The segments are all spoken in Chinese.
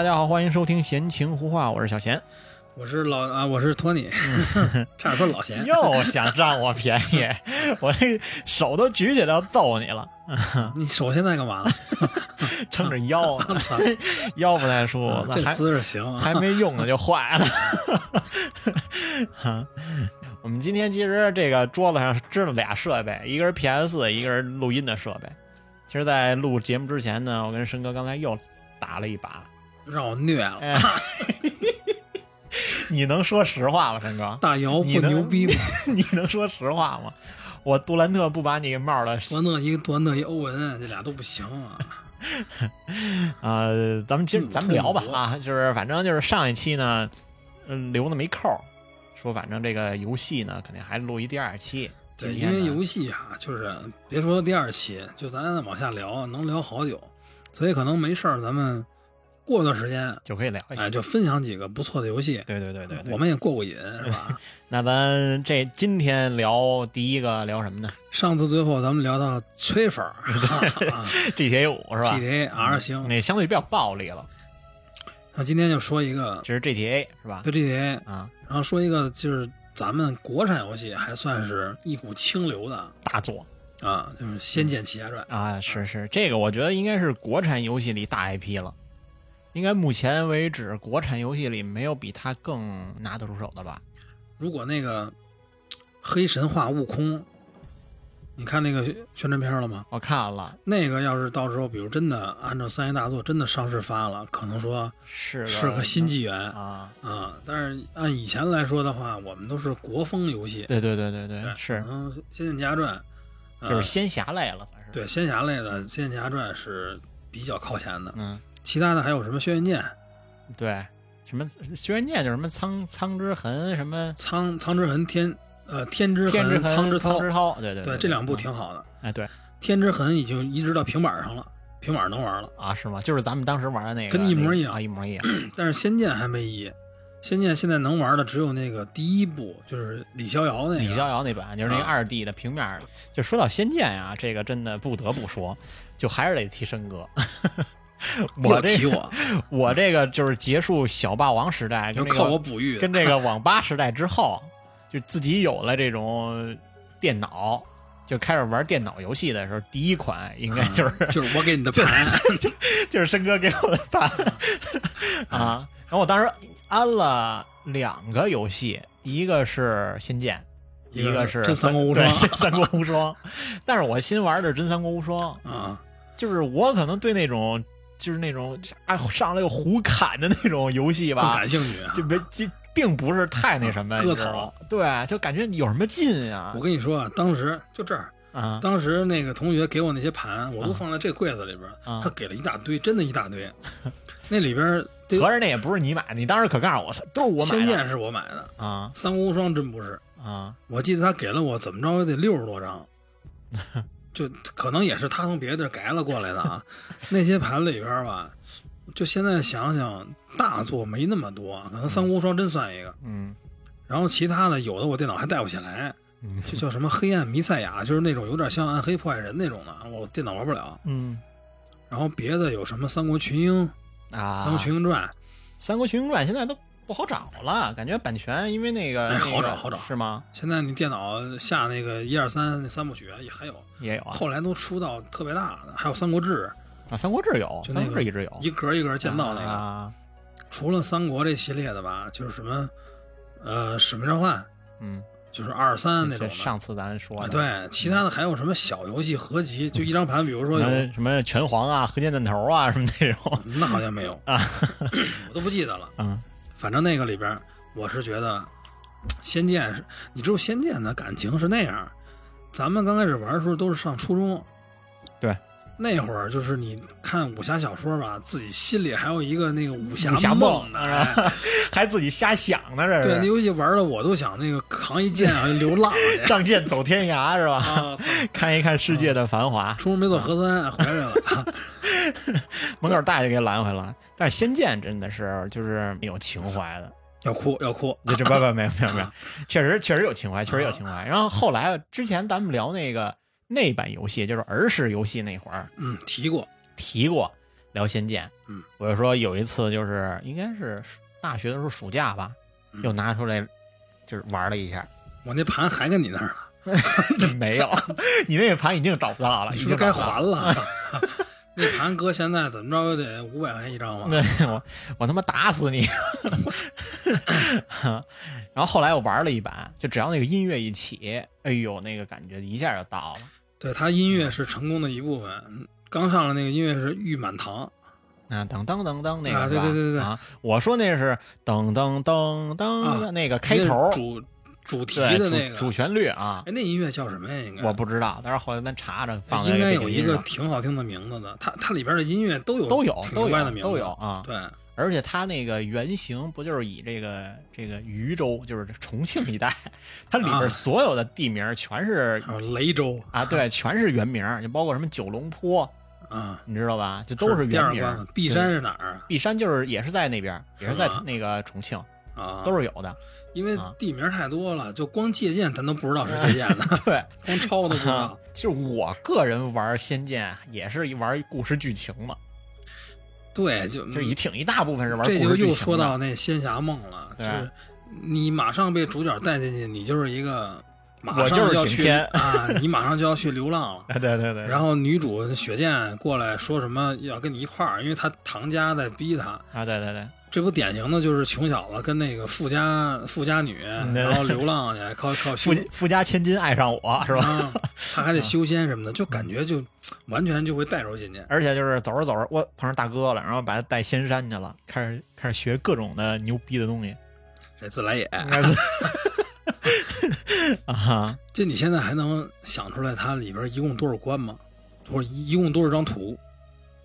大家好，欢迎收听《闲情胡话》，我是小贤。我是老啊，我是托尼，差点说老贤。又想占我便宜，我这手都举起来要揍你了，你手现在干嘛了？撑着腰，操腰不太舒服，这姿势行啊。还没用呢就坏了。哈，我们今天其实这个桌子上支了俩设备，一个是 PS，一个是录音的设备。其实，在录节目之前呢，我跟申哥刚才又打了一把。让我虐了。哎，你能说实话吗，陈哥？大姚不牛逼吗？你能说实话吗？我杜兰特不把你给帽了杜兰特一个杜兰特一欧文，这俩都不行啊。呃，咱们今嗯咱们聊吧啊，就是反正就是上一期呢，嗯，留的没扣，说反正这个游戏呢，肯定还录一第二期。今对，因为游戏啊，就是别说第二期，就咱往下聊，能聊好久，所以可能没事儿，咱们过段时间，就可以聊一下。哎，就分享几个不错的游戏。对对对对对，我们也过过瘾，是吧？那咱这今天聊第一个聊什么呢上次最后咱们聊到吹粉？GTA 五是吧，GTA R 星，那相对比较暴力了，那今天就说一个这是 GTA 是吧？对 GTA，啊，然后说一个就是咱们国产游戏还算是一股清流的大作啊，就是《仙剑奇侠传》。啊，是是，这个我觉得应该是国产游戏里大 IP 了。应该目前为止，国产游戏里没有比它更拿得出手的吧？如果那个黑神话悟空，你看那个宣宣传片了吗？我看了，那个要是到时候，比如真的按照三 A 大作真的上市发了，可能说是是个新纪元啊，啊。但是按以前来说的话，我们都是国风游戏，对对对对对，是仙剑奇侠传》呃就是仙侠类了，算是。对仙侠类的《仙剑奇侠传》是比较靠前的，嗯，其他的还有什么轩辕剑、对，什么轩辕剑就是什么苍苍之痕，什么苍苍之痕、天呃天之天之痕、苍之苍之涛，对对对这两部嗯挺好的。哎对天之痕已经移植到平板上了，平板能玩了，啊是吗？就是咱们当时玩的那个，跟一模一样一模一样。但是仙剑还没移。仙剑现在能玩的只有那个第一部，就是李逍遥那个。李逍遥那版就是那二 D 的平面儿的。就说到仙剑啊，这个真的不得不说，就还是得提申哥。我这我，我这个就是结束小霸王时代，就靠我哺育。跟这个网吧时代之后，就自己有了这种电脑，就开始玩电脑游戏的时候，第一款应该就是、就是我给你的 盘，就是申哥给我的盘啊。然后我当时安了两个游戏，一个是《仙剑》，一个是真三国无双真三国无双。但是我新玩的是真三国无双，啊，就是我可能对那种就是那种啊上来又胡砍的那种游戏更吧，感兴趣啊。就没就并不是太那什么，割草。对，就感觉有什么劲呀我跟你说啊，当时就这儿，啊。当时那个同学给我那些盘，我都放在这柜子里边，啊。他给了一大堆，真的一大堆。那里边得合着那也不是你买的，你当时可告诉我，都是我买的。仙剑是我买的，啊。三国无双真不是。啊。我记得他给了我怎么着也得六十多张，就可能也是他从别的地儿改了过来的啊。那些盘里边吧，就现在想想，大作没那么多，可能三国无双真算一个。嗯然后其他的有的我电脑还带不起来，嗯就叫什么黑暗弥赛亚，就是那种有点像暗黑破坏人那种的，我电脑玩不了。嗯然后别的有什么三国群英、啊，三国群英传，三国群英传现在都不好找了，感觉版权因为那个哎好找好找。是吗？现在你电脑下那个一二三那三部曲也还有，也有啊。后来都出到特别大的，还有三国志，啊，三国志有，就那个一直有，一格一格建造那个。啊，除了三国这系列的吧，就是什么，呃，使命召唤，嗯，就是二三那这种的。上次咱说啊，的，对，其他的还有什么小游戏合集，就一张盘，比如说什有，么什么拳皇啊、核电弹头啊什么那种。那好像没有。啊，我都不记得了。嗯反正那个里边，我是觉得《仙剑》是，你知道《仙剑》的感情是那样，咱们刚开始玩的时候都是上初中，对，那会儿就是你看武侠小说吧，自己心里还有一个那个武侠武侠梦呢，哎还自己瞎想呢，这是对，那游戏玩的我都想那个扛一剑啊流浪 仗剑走天涯 是吧？啊！看一看世界的繁华。出门没做核酸回来了，门口大爷给拦回了。但是仙剑真的是就是有情怀的，要哭要哭，这这不不没有没有没有，确实确实有情怀，确实有情怀。然后后来之前咱们聊那个那版游戏，就是儿时游戏那会儿嗯，提过，提过聊仙剑，嗯，我就说有一次就是应该是大学的时候暑假吧，嗯又拿出来就是玩了一下。我那盘还跟你那儿呢，没有，你那个盘已经找不到了，已你是该还了？那盘哥现在怎么着也得五百块钱一张吧？对我，我他妈打死你！然后后来我玩了一版，就只要那个音乐一起，哎呦，那个感觉一下就到了对，他音乐是成功的一部分。刚上来那个音乐是玉满堂，啊！噔噔噔噔，那啊个啊？对对对对！我说那是噔噔噔噔啊那个开头主主题的那个主主旋律啊，哎，那音乐叫什么呀？应该我不知道，但是后来咱查查，放在应该有一个挺好听的名字的，它它里边的音乐都有都有都有的名字都有啊。对，而且它那个原型不就是以这个这个渝州，就是重庆一带，它里啊边所有的地名全是雷州啊，对，全是原名，就包括什么九龙坡，啊，你知道吧？就都是原名。璧山是哪儿啊？璧山就是也是在那边，也是在那个重庆，啊，都是有的。因为啊地名太多了，就光借鉴咱都不知道是借鉴的，对，光抄都不知啊道。就是我个人玩《仙剑》也是一玩故事剧情嘛，对，就就是一挺一大部分是玩这。就又说到那仙侠梦了，就是你马上被主角带进去，你就是一个马上就要去啊，你马上就要去流浪了。哎，对对对，然后女主雪见过来说什么要跟你一块儿，因为她唐家在逼她。啊，对对对，这不典型的就是穷小子跟那个富家富家女，然后流浪去，靠靠富富家千金爱上我是吧？啊，他还得修仙什么的，就感觉就完全就会带入进去。而且就是走着走着，我碰上大哥了，然后把他带仙山去了，开始开始学各种的牛逼的东西。这自来也，啊哈，这你现在还能想出来它里边一共多少关吗？或者一一共多少张图？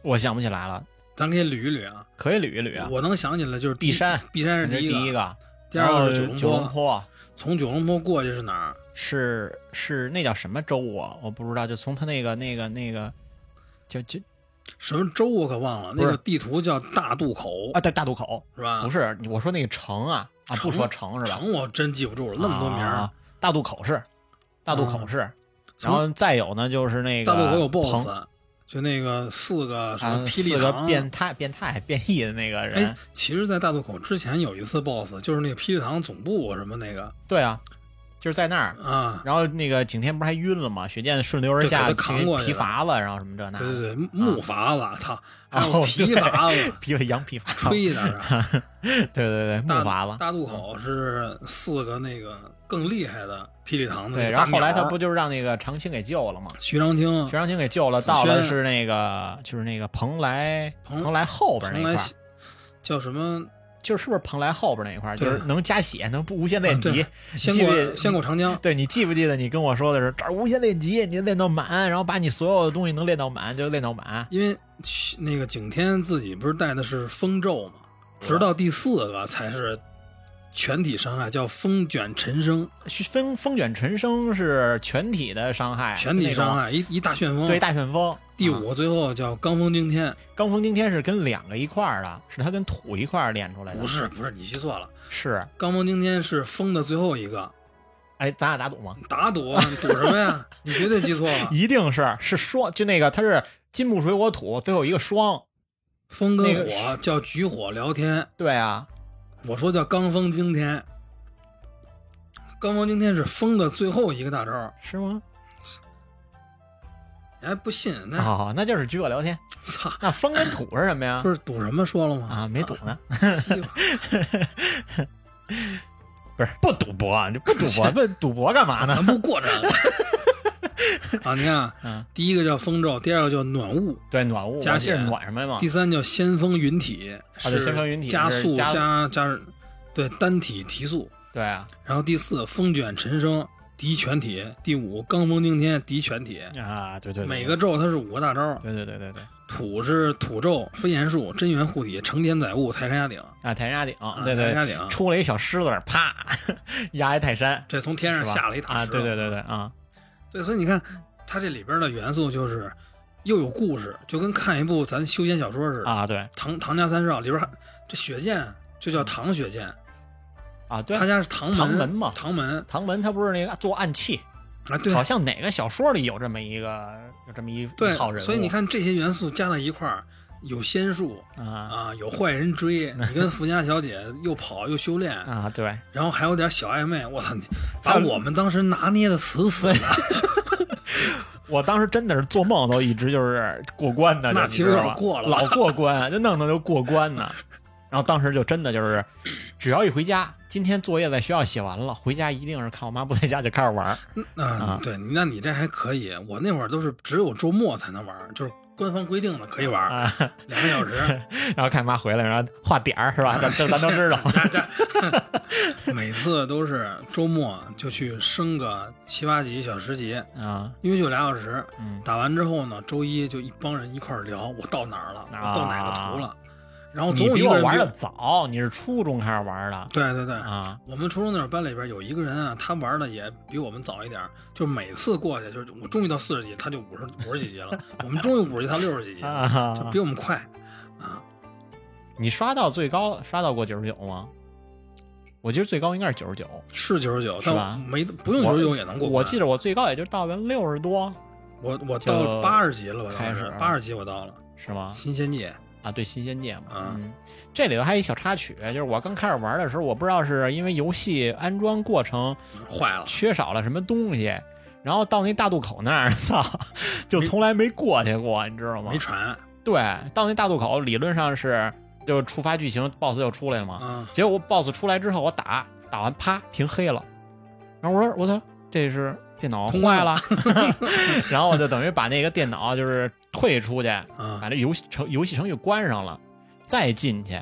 我想不起来了，咱可以捋一捋啊。可以捋一捋啊。我能想起来就是第璧山，璧山是是第一个，第一个，第二个是九龙坡，坡从九龙坡过去是哪儿？是是那叫什么州啊？我不知道，就从他那个那个那个，就就什么州我可忘了，那个地图叫大渡口啊，对，大渡口是吧？不是，我说那个城啊啊，不说城是吧？城我真记不住了，那么多名儿。啊，大渡口是，大渡口啊是，从然后再有呢就是那个大渡口有 BOSS，就那个四个什啊么，霹雳堂。变态、变态、变异的那个人哎，，其实，在大渡口之前有一次 BOSS，就是那个霹雳堂总部什么那个对啊，就是在那儿。啊，然后那个景天不是还晕了吗？雪见顺流而下，扛过皮筏子，然后什么这那的，对对对，木筏子，操，还有哦皮筏子，皮羊皮筏，吹的是。对对对，木筏子。大渡口是四个那个更厉害的霹雳堂的对，然后后来他不就是让那个长青给救了吗？徐长青徐长青给救了，到了是那个就是那个蓬莱蓬蓬莱后边那块，叫什么？就是不是蓬莱后边那一块，就是能加血，能不无限练级。先过先过长江，对你记不记得你跟我说的是这儿无限练级，你练到满，然后把你所有的东西能练到满就练到满。因为那个景天自己不是带的是风咒嘛，直到第四个才是全体伤害，叫风卷尘生，风风卷尘生是全体的伤害，全体伤害，一一大旋风。对大旋风。第啊五个最后叫罡风惊天，罡风惊天是跟两个一块儿的，是它跟土一块儿练出来的。不是不是，你记错了，是，罡风惊天是风的最后一个。哎，咱俩打赌吗？打赌赌什么呀？你绝对记错了。一定是是双，就那个它是金木水火土，最后一个双。风跟那个火叫举火聊天，对啊，我说叫罡风惊天。罡风惊天是风的最后一个大招，是吗？你还不信？那好，那就是举火聊天。操，那风跟土是什么呀不？是赌什么说了吗？啊，没赌呢。不是不赌博，你不赌博，问赌博干嘛呢？咱不过这个。啊，你看啊，嗯，第一个叫风咒，第二个叫暖雾，对，暖雾，加我记得血暖什么嘛？第三叫先锋云体，啊对是先锋云体加速加加加，对单体提速。对啊，然后第四风卷尘生敌全体，第五罡风惊天敌全体。啊，对对，对每个咒它是五个大招，对对对对对土是土咒、飞檐术、真元护体、承天载物、泰山压顶。啊，泰山压顶，啊对对，泰山压顶，出了一小狮子，啪 压一泰山，这从天上是吧下了一大啊，石头。对对对对啊，对，所以你看，它这里边的元素就是又有故事，就跟看一部咱修仙小说似的。啊，对唐唐家三少里边这雪见就叫唐雪见，啊，对他，家是唐门唐门嘛唐门唐门他不是那个做暗器，啊，对好像哪个小说里有这么一个有这么一对一号人，所以你看这些元素加在一块儿，有仙术啊。啊，有坏人追 你，跟富家小姐又跑又修炼，啊，对，然后还有点小暧昧，我操，你把我们当时拿捏的死死的，我当时真的是做梦都一直就是过关的，那其实就你知道吗老过了老过关，就弄得就过关呢。然后当时就真的就是，只要一回家，今天作业在学校写完了，回家一定是看我妈不在家就开始玩儿嗯啊，对，那你这还可以，我那会儿都是只有周末才能玩，就是官方规定的可以玩啊，两个小时，然后看妈回来，然后画点儿是吧？这 这咱都知道。每次都是周末就去升个七八级小十级，啊，因为就俩小时，嗯。打完之后呢，周一就一帮人一块儿聊，我到哪儿了，啊我到哪个图了，然后总有一个人比我玩的早，你是初中开始玩的对对对，啊我们初中那会儿班里边有一个人啊，他玩的也比我们早一点，就每次过去，就是我终于到四十级，他就五十五十几级了，我们终于五十级，他六十几级，就啊！比我们快啊。你刷到最高刷到过九十九吗？我记得最高应该是九十九，是九十九，是吧没不用九十九也能过关。我记得我最高也就到个六十多，我我到八十级了吧？开始八十级我到了是吗？新仙界，啊，对，新仙界嘛。啊嗯，这里头还有一小插曲，就是我刚开始玩的时候，我不知道是因为游戏安装过程坏了，缺少了什么东西，然后到那大渡口那儿，操，就从来没过去过，你知道吗没？船对，到那大渡口理论上是就触发剧情，BOSS 就出来了嘛。啊，结果我 BOSS 出来之后，我打打完啪屏黑了，然后我说我操，这是电脑通坏了，然后我就等于把那个电脑就是退出去，啊。把这游戏程游戏程序关上了，再进去。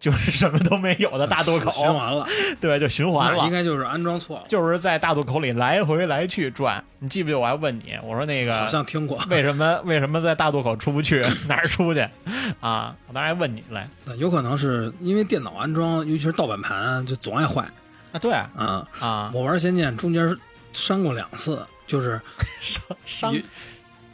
就是什么都没有的大渡口。循，环了，对，就循环了。应，该就是安装错了，就是在大渡口里来回来去转。你记不记得我还问你，我说那个好像听过。为什么为什么在大渡口出不去，哪儿出去？啊？我当时还问你来那有可能是因为电脑安装，尤其是盗版盘，就总爱坏。啊，对。啊。啊，我玩《仙剑》中间删过两次，就是伤伤有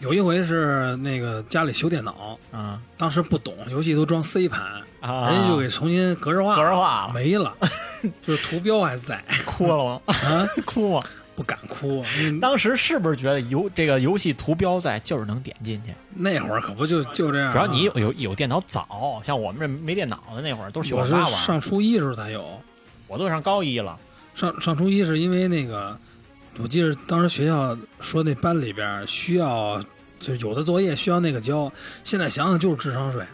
有一回是那个家里修电脑，啊。当时不懂，游戏都装 C 盘，啊，人家就给重新格式化，格式化了。没了，就是图标还在。哭了吗？啊，哭吗？不敢哭。嗯 当时是不是觉得游这个游戏图标在就是能点进去？那会儿可不就就这样啊，主要你有有有电脑早，像我们这没电脑的那会儿都是学我是上初一时候才有，我都上高一了。上上初一是因为那个，我记得当时学校说那班里边需要，就有的作业需要那个交，现在想想就是智商税。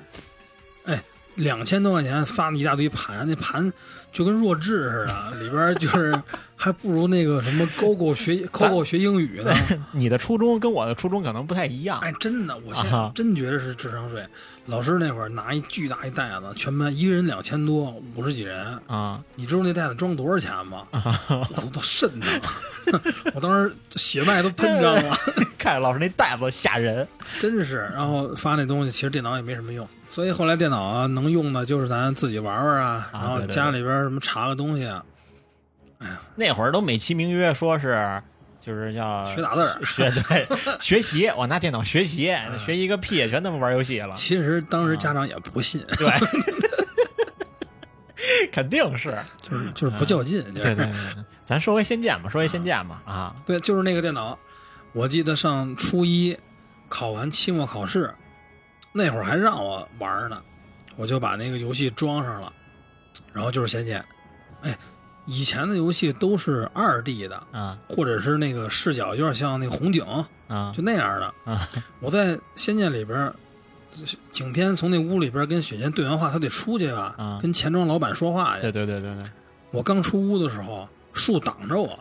哎，两千多块钱发那一大堆盘，那盘就跟弱智似的，里边就是还不如那个什么勾勾学勾勾学英语呢。你的初中跟我的初中可能不太一样哎，真的，我现啊在真觉得是智商税。老师那会儿拿一巨大一袋子，全班一个人两千多，五十几人。啊你知道那袋子装多少钱吗？我都都瘆得慌，我当时血脉都喷张了，看老师那袋子吓人真是。然后发那东西，其实电脑也没什么用，所以后来电脑啊能用的就是咱自己玩玩啊，啊然后家里边什么查个东西啊，那会儿都美其名曰说是就是叫学打字儿。学对学习，我拿电脑学习，学习个屁，全他妈玩游戏了。其实当时家长也不信，对，肯定是。就是就是不较劲。就是对对对，对咱说回仙剑吧，说回仙剑吧啊对，就是那个电脑。我记得上初一考完期末考试，那会儿还让我玩呢，我就把那个游戏装上了，然后就是《仙剑》。哎，以前的游戏都是二 D 的，啊。或者是那个视角有点像那个红警，啊。就那样的。啊。我在《仙剑》里边，景天从那屋里边跟雪见对完话，他得出去啊，啊。跟钱庄老板说话去。对对对对。对，我刚出屋的时候，树挡着我，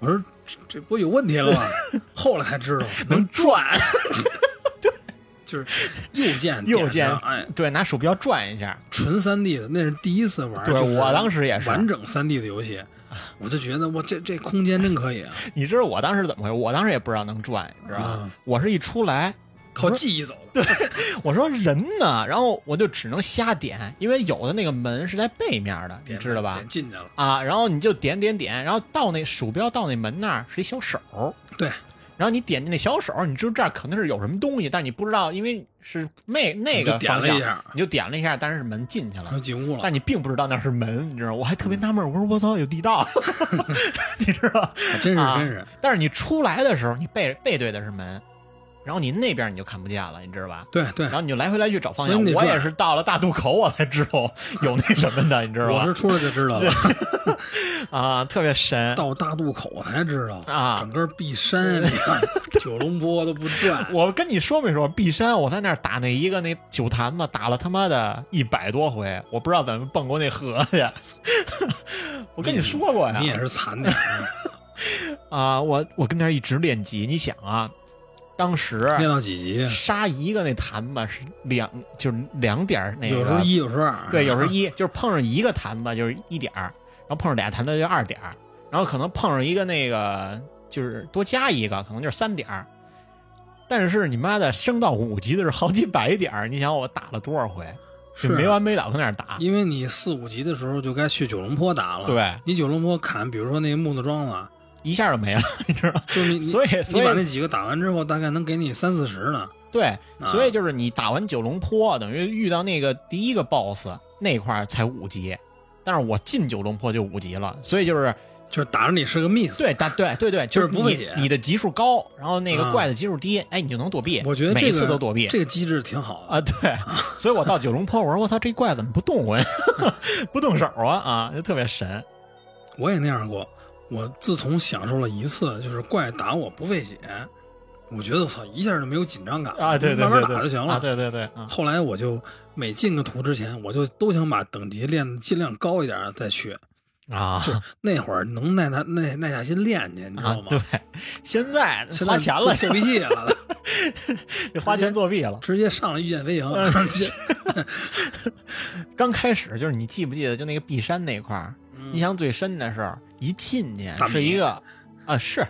我说这这不有问题了吗？后来才知道能转，就是右键 右键哎，对，拿鼠标转一下。纯三 D 的，那是第一次玩。对我当时也是完整三 D 的游戏，我就觉得我这这空间真可以啊，你知道我当时怎么回事？我当时也不知道能转，你知道吗啊？我是一出来，靠记忆走的。对 我说人呢，然后我就只能瞎点，因为有的那个门是在背面的，你知道吧点？进去了，啊，然后你就点点点，然后到那鼠标到那门那儿是一小手儿，对，然后你点那小手，你知道这儿肯定是有什么东西，但你不知道，因为是那那个方向，点了一下，你就点了一下，但是门进去了然后。进屋了。但你并不知道那是门，你知道？我还特别纳闷儿，我说我操，有地道，你知道？真是啊真是，但是你出来的时候，你背背对的是门，然后你那边你就看不见了，你知道吧？对对然，后你就来回来去找方向。我也是到了大渡口，我才知道有那什么的，你知道吧我是？出来就知道了，啊，特别神。到大渡口才知道啊整个碧山，你看九龙坡都不转。我跟你说没说，碧山我在那儿打那一个那酒坛子，打了他妈的一百多回，我不知道怎么蹦过那河去。我跟你说过呀，你也是惨的，啊，我我跟那儿一直练级，你想啊，当时练到几级？杀一个那坛吧是两，就是两点儿那个，有时候一，有时候二。对，有时候一，就是碰上一个坛吧就是一点儿，然后碰上俩坛子就二点儿，然后可能碰上一个那个就是多加一个，可能就是三点儿。但是你妈的升到五级的是好几百点儿，你想我打了多少回，是没完没了跟那儿打。因为你四五级的时候就该去九龙坡打了。，对，你九龙坡砍，比如说那个木头桩子，一下就没了，你知道？就是你你所以所以你把那几个打完之后，大概能给你三四十呢。对，啊所以就是你打完九龙坡，等于遇到那个第一个 BOSS 那块儿才五级，但是我进九龙坡就五级了，所以就是就是打着你是个 miss。对，打对对对，就是不费血你的级数高，然后那个啊怪的级数低，哎，你就能躲避。我觉得这个次都躲避这个机制挺好的。啊，对，所以我到九龙坡，我说我操，这怪怎么不动我呀？不动手啊啊，就特别神我也那样过。我自从享受了一次就是怪打我不费血，我觉得我操一下就没有紧张感了啊！对对慢慢对对，打就行了。啊，对对对啊后来我就每进个图之前，我就都想把等级练的尽量高一点再去。啊就那会儿能耐他耐耐下心练去，你知道吗？，啊对，现在花钱了，做屁气了，得花钱作弊了。直接上了御剑飞行。嗯刚开始就是你记不记得，就那个碧山那块儿，印象最深的是一进去是一个啊是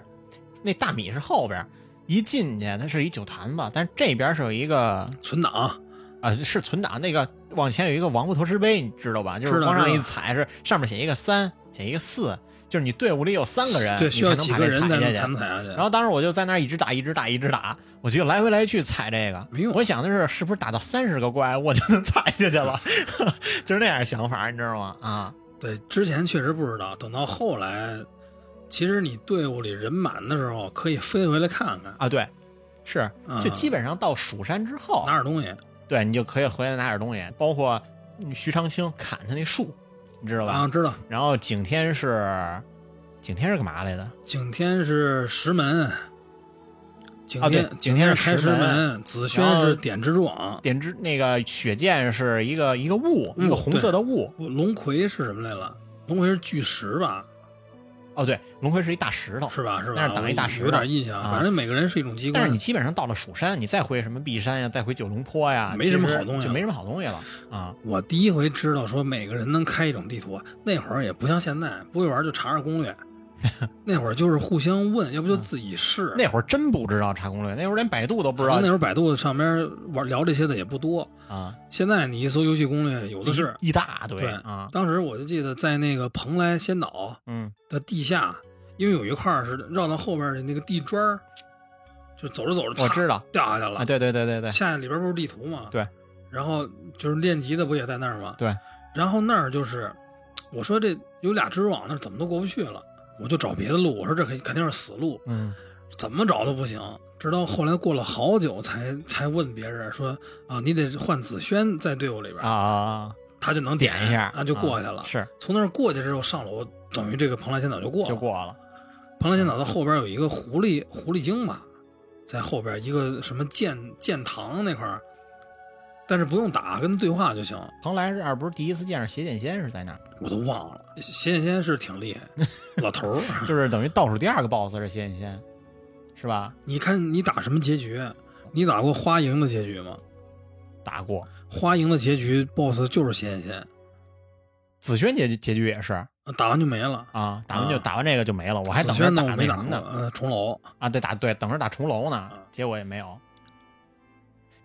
那大米是后边，一进去它是一酒坛子，但是这边是有一个存档，啊是存档那个往前有一个王八头石碑，你知道吧？就是往上一踩是上面写一个三，写一个四，就是你队伍里有三个人，对，你需要才能把这几个人才踩下去。能踩下去。然后当时我就在那一直打，一直打，一直打，我就来回来去踩这个。没用我想的是，是不是打到三十个怪我就能踩下去了？就是那样想法，你知道吗？啊，对，之前确实不知道，等到后来，其实你队伍里人满的时候，可以飞回来看看，啊，对，是，啊就基本上到蜀山之后拿，点东西。对你就可以回来拿点东西，包括嗯徐长卿砍他那树，你知道吧？啊，知道。然后景天是，景天是干嘛来的？景天是石门，景啊对天景天是开石门门，紫萱是点蜘蛛网，点蜘那个雪剑是一个一个雾，一个红色的雾。龙葵是什么来了？龙葵是巨石吧？哦，对，龙葵是一大石头，是吧？是吧？那是挡一大石头有点印象。啊反正每个人是一种机关。但是你基本上到了蜀山，你再回什么碧山呀，再回九龙坡呀，没什么好东西就没什么好东西了啊。我第一回知道说每个人能开一种地图，那会儿也不像现在，不会玩就查查攻略，那会儿就是互相问，要不就自己试。那会儿真不知道查攻略，那会儿连百度都不知道那会儿百度上边玩聊这些的也不多，啊，现在你一搜游戏攻略，有的是。一大堆对啊，当时我就记得在那个蓬莱仙岛嗯的地下，因为有一块是绕到后边的那个地砖儿，就走着走着，啪我知道掉下去了。啊，对对对对对，下去里边不是地图吗？对。然后就是练级的不也在那儿吗？对。然后那儿就是，我说这有俩蜘蛛网，那怎么都过不去了，我就找别的路。我说这肯肯定是死路，嗯怎么找都不行。直到后来过了好久才才问别人说啊，你得换紫萱在队伍里边，啊他就能点一下啊，就过去了。是从那儿过去之后上楼，等于这个蓬莱仙岛就过了。就过了蓬莱仙岛的后边有一个狐狸狐狸精吧，在后边一个什么剑剑堂那块儿，但是不用打，跟他对话就行。蓬莱二不是第一次见着邪剑仙是在哪儿，我都忘了，邪剑仙是挺厉害，老头儿。就是等于倒数第二个 BOSS 是邪剑仙，是吧？你看你打什么结局？你打过花营的结局吗？打过花营的结局 BOSS 就是邪剑仙，紫萱结局结局也是打完就没了。啊，打完就啊打完这个就没了，我还等着打过。什么呢呃，重楼啊，对打对等着打重楼呢啊，结果也没有。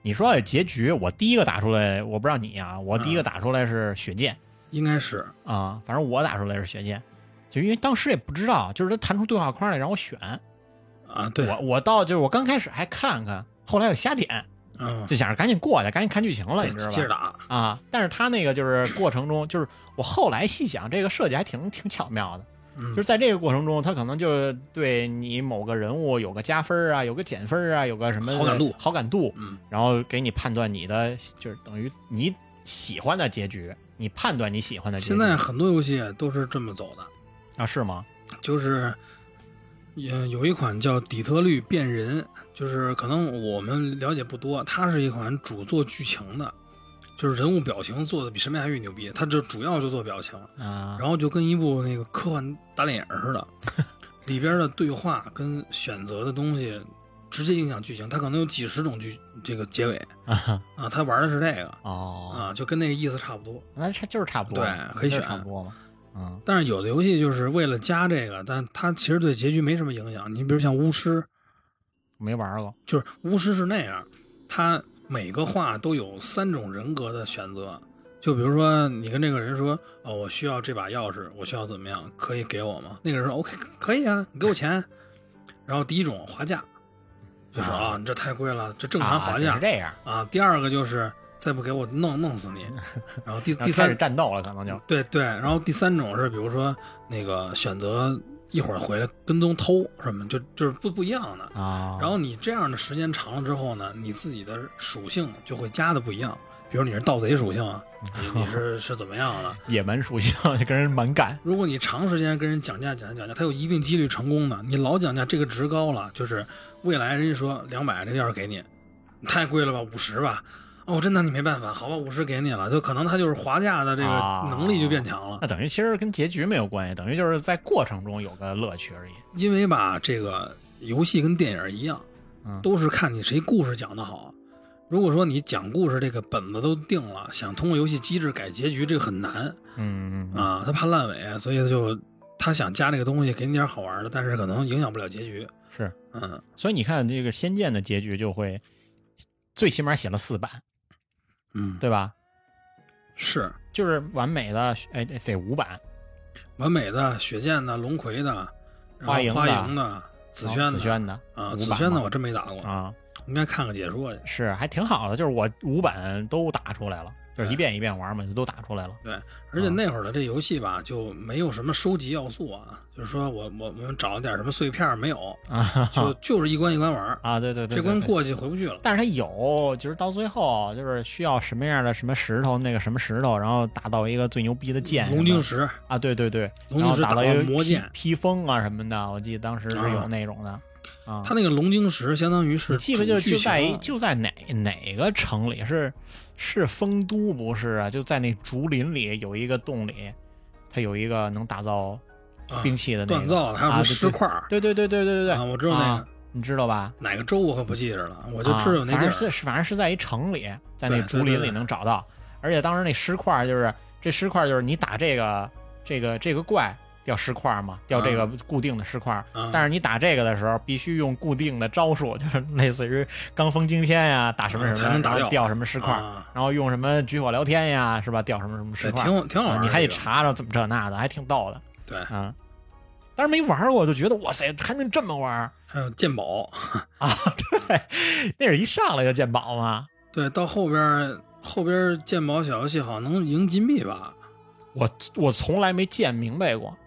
你说这结局，我第一个打出来，我不知道你啊，我第一个打出来是血剑应该是啊，反正我打出来是血剑，就因为当时也不知道，就是他弹出对话框来让我选，啊，对，我我到就是我刚开始还看看，后来又瞎点，嗯，就想着赶紧过去，赶紧看剧情了，你知道吧？接着打，啊，但是他那个就是过程中，就是我后来细想，这个设计还挺挺巧妙的。嗯就是在这个过程中，他可能就对你某个人物有个加分啊，有个减分啊，有个什么好感度好感度，嗯，然后给你判断你的就是等于你喜欢的结局，你判断你喜欢的结局。现在很多游戏都是这么走的，啊是吗？就是，有有一款叫《底特律变人》，就是可能我们了解不多，它是一款主做剧情的，就是人物表情做的比什么还越牛逼，他这主要就做表情，啊，然后就跟一部那个科幻大电影似的，里边的对话跟选择的东西直接影响剧情，他可能有几十种剧这个结尾啊啊，他玩的是这个哦，啊，就跟那个意思差不多。那它就是差不多，对可以选差不多嘛。嗯但是有的游戏就是为了加这个，但它其实对结局没什么影响。你比如像巫师，没玩过就是巫师是那样，它每个画都有三种人格的选择。就比如说，你跟这个人说：“哦，我需要这把钥匙，我需要怎么样，可以给我吗？”那个人说：“OK，可以啊，你给我钱。”然后第一种划价，就是啊啊，你这太贵了，这正常啊划价是这样，啊。第二个就是再不给我弄弄死你。然后第 第三战斗了，可能就对对，然后第三种是比如说那个选择一会儿回来跟踪偷什么，就就是不不一样的。啊，然后你这样的时间长了之后呢，你自己的属性就会加的不一样。比如你是盗贼属性啊，你 你是是怎么样的？野蛮属性就跟人蛮干 如果你长时间跟人讲价讲价讲价，他有一定几率成功的。你老讲价，这个值高了，就是未来人家说两百这个钥匙给你，太贵了吧，五十吧。哦，真拿你没办法，好吧，五十给你了，就可能他就是划价的这个啊能力就变强了。那等于其实跟结局没有关系，等于就是在过程中有个乐趣而已。因为吧，这个游戏跟电影一样，嗯都是看你谁故事讲得好。如果说你讲故事这个本子都定了，想通过游戏机制改结局，这个很难嗯嗯嗯啊。他怕烂尾，所以他就他想加这个东西，给你点好玩的，但是可能影响不了结局。是，嗯，所以你看这个《仙剑》的结局就会最起码写了四版，嗯，对吧？是。就是完美的，哎，得五版，完美的、雪见的、龙葵的、然后花营的紫萱的。紫萱的啊，紫萱的我真没打过，啊，应该看个解说去。是还挺好的，就是我五版都打出来了，就是一遍一遍玩嘛，就都打出来了。对而且啊。那会儿的这游戏吧，就没有什么收集要素啊，就是说我我我们找点什么碎片没有，啊。就 就是一关一关玩，啊，对对对，这关过去回不去了。但是它有，就是到最后就是需要什么样的什么石头，那个什么石头，然后打到一个最牛逼的剑，龙晶石，啊，对对对，龙晶石打到一个魔剑，披风啊什么的，我记得当时是有啊。那种的啊。它那个龙晶石相当于是你记不就主剧就在情啊。就在哪哪个城里是是丰都不是啊？就在那竹林里有一个洞里，它有一个能打造啊兵器的那个锻造的，还有石块儿对对对对对对对啊，我知道那啊个你知道吧？哪个州我可不记着了，我就啊知道有那地儿。反正是反正是在一城里，在那竹林里能找到。而且当时那石块就是这石块就是你打这个这个这个怪掉石块嘛，掉这个固定的石块。啊但是你打这个的时候，必须用固定的招数，就是类似于罡风惊天呀，打什么啊什么，才能打掉掉什么石块，啊然后用什么举火聊天呀，是吧？掉什么什么石对，块，挺挺好玩儿你还得查查着怎么这那的，还挺逗的对，啊。但是没玩过，就觉得哇塞，还能这么玩儿还有鉴宝，啊？对，那是一上来就鉴宝嘛？对，到后边儿后边儿鉴宝小游戏好像能赢金币吧？我我从来没见明白过。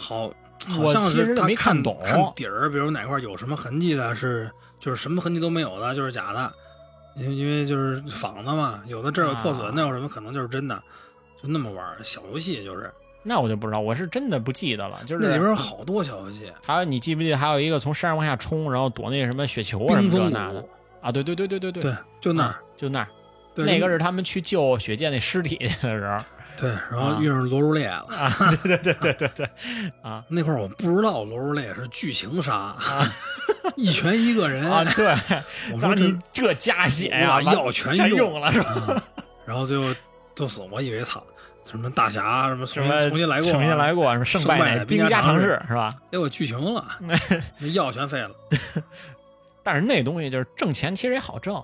好，好像是他看看懂看底儿，比如哪块有什么痕迹的，是就是什么痕迹都没有的，就是假的。因为因为就是仿的嘛，有的这儿有破损，啊那有什么可能就是真的，就那么玩儿小游戏就是。那我就不知道，我是真的不记得了。就是那里边有好多小游戏，还有你记不记得还有一个从山上往下冲，然后躲那什么雪球啊什么这那的，啊？对对对对对对对，就那儿啊，就那儿。对那个是他们去救雪见那尸体去的时候对，然啊后遇上罗如烈了。啊，对对对对对对啊那块儿我不知道罗如烈是剧情杀，一拳一个人啊，对，我说你这加血呀，我把完药全全用用了是吧？啊然后最后就死，我以为操什么大侠什么重什么新重新来过，重新来过，什么胜败兵兵家常事是吧？给我剧情了，那药全废了。但是那东西就是挣钱，其实也好挣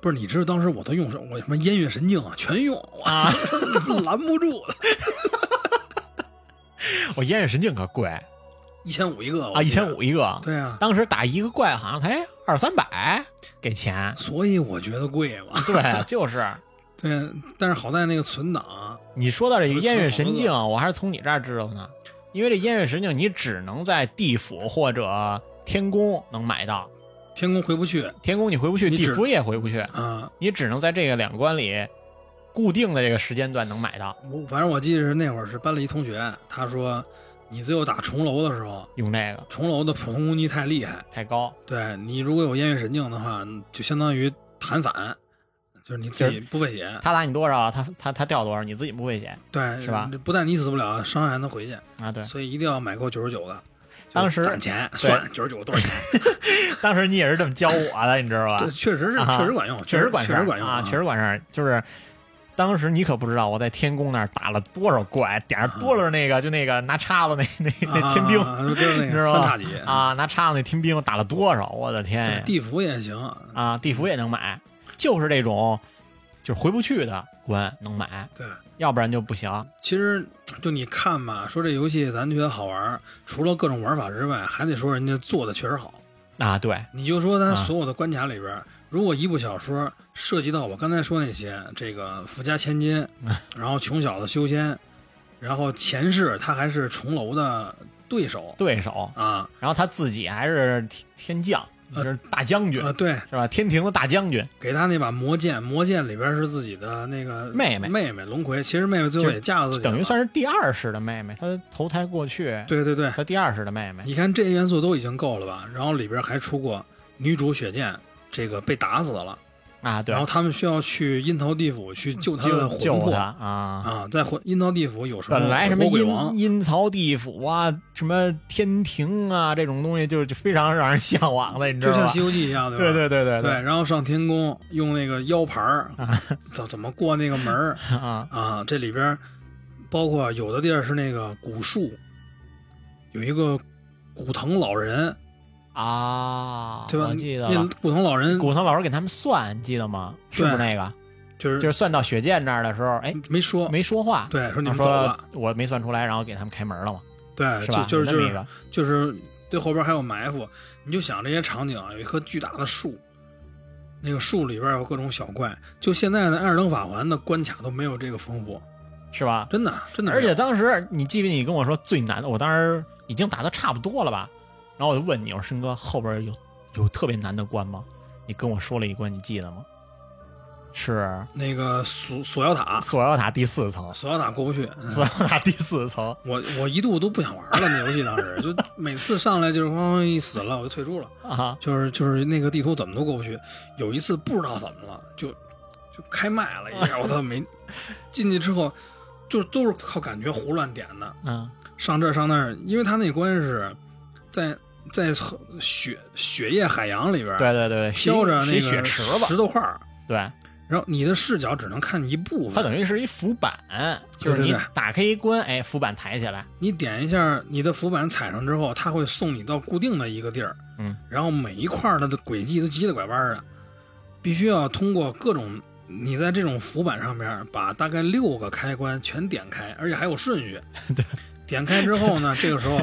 不是，你知道当时我都用什么？我什么烟月神镜啊，全用，我啊。拦不住了。我烟月神镜可贵，一千五一个啊，一千。五一个。对啊，当时打一个怪好像才二三百给钱。所以我觉得贵嘛。对，就是。对，但是好在那个存档，你说到这个烟月神镜，我还是从你这儿知道呢。因为这烟月神镜，你只能在地府或者天宫能买到。天宫回不去天宫你回不去，地府也回不去，啊。你只能在这个两关里固定的这个时间段能买到。我反正我记得是那会儿是班里一同学，他说你最后打重楼的时候，用这个重楼的普通攻击太厉害，太高，对你如果有烟月神镜的话，就相当于弹反，就是你自己不费血，他打你多少，他他他掉多少，你自己不费血对，是吧？不但你死不了，伤害还能回去，啊？对，所以一定要买够九十九个。当时攒钱算九十九多少钱？当时你也是这么教我的，你知道吧？这确实是啊确实管用，确实管事儿确实管用啊，确实管事儿。就是当时你可不知道我在天宫那儿打了多少怪，点上多了那个，就那个拿叉子那那那天兵 你知道吗啊，拿叉子那天兵打了多少？我的天呀！地府也行，啊，地府也能买，就是这种就是回不去的关能买，对。要不然就不行。其实就你看吧，说这游戏咱觉得好玩儿，除了各种玩法之外，还得说人家做的确实好。啊，对，你就说咱啊所有的关卡里边儿，如果一部小说涉及到我刚才说那些，这个富家千金，然后穷小子修仙，然后前世他还是重楼的对手。对手，啊。然后他自己还是天天将，呃就是大将军，啊，对，是吧？天庭的大将军，给他那把魔剑，魔剑里边是自己的那个妹妹妹妹龙葵，其实妹妹最后也嫁了自己了，等于算是第二世的妹妹，她投胎过去，对对对，她第二世的妹妹。你看这些元素都已经够了吧？然后里边还出过女主雪见，这个被打死了，啊，对然后，他们需要去阴曹地府去救他的救魂魄啊。啊，在魂阴曹地府有什么本来什么阴阴曹地府啊，什么天庭啊，这种东西就就非常让人向往的，你知道吧就像《西？游记》一样，对吧？对对对对，然后上天宫用那个腰牌儿怎怎么过那个门儿啊啊？这里边包括有的地儿是那个古树，有一个古藤老人，啊！对吧？我记得那。古藤老人古藤老师给他们算，你记得吗？是不是那个？就是就是算到雪见这儿的时候，哎，没说，没说话，对，说你们走了，我没算出来，然后给他们开门了嘛，对，是吧？就就是就是就是对后边还有埋伏，你就想这些场景啊，有一棵巨大的树，那个树里边有各种小怪，就现在的《艾尔登法环》的关卡都没有这个丰富，是吧？真的真的。而且当时你记不记得你跟我说最难的？我当时已经打的差不多了吧？然后我就问你，我说申哥后边有有特别难的关吗？你跟我说了一关，你记得吗？是那个锁锁妖塔，锁妖塔第四层，锁妖塔过不去，嗯锁妖塔第四层我我一度都不想玩了，那游戏当时就每次上来就是咣咣一死了我就退出了，啊就是就是那个地图怎么都过不去。有一次不知道怎么了，就就开麦了一下，我操没进去之后，就都是靠感觉胡乱点的。嗯上这上那儿，因为他那关是在在雪雪液海洋里边，对对对，飘着那个雪池子，石头块儿，对，然后你的视角只能看一部分。它等于是一浮板，就是你打开一关，哎，浮板抬起来，你点一下你的浮板踩上之后，它会送你到固定的一个地儿，嗯，然后每一块儿它的轨迹都急了拐弯的，必须要通过各种。你在这种浮板上面把大概六个开关全点开，而且还有顺序。对，点开之后呢，这个时候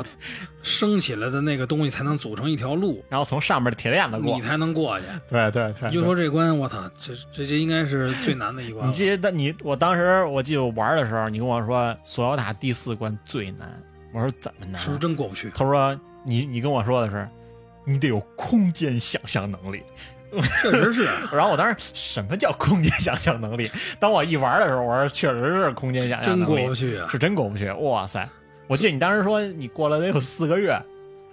升起来的那个东西才能组成一条路，然后从上面的铁链子过你，才能过去。对对对，你就说这关，我操，这这这应该是最难的一关。你记得你我当时我记得我玩的时候，你跟我说索要塔第四关最难，我说怎么难？是不是真过不去？他说你你跟我说的是，你得有空间想象能力。确实是，然后我当时什么叫空间想象能力？当我一玩的时候，我说确实是空间想象真能力，过不去啊！是真过不去。哇塞！我记得你当时说你过了得有四个月，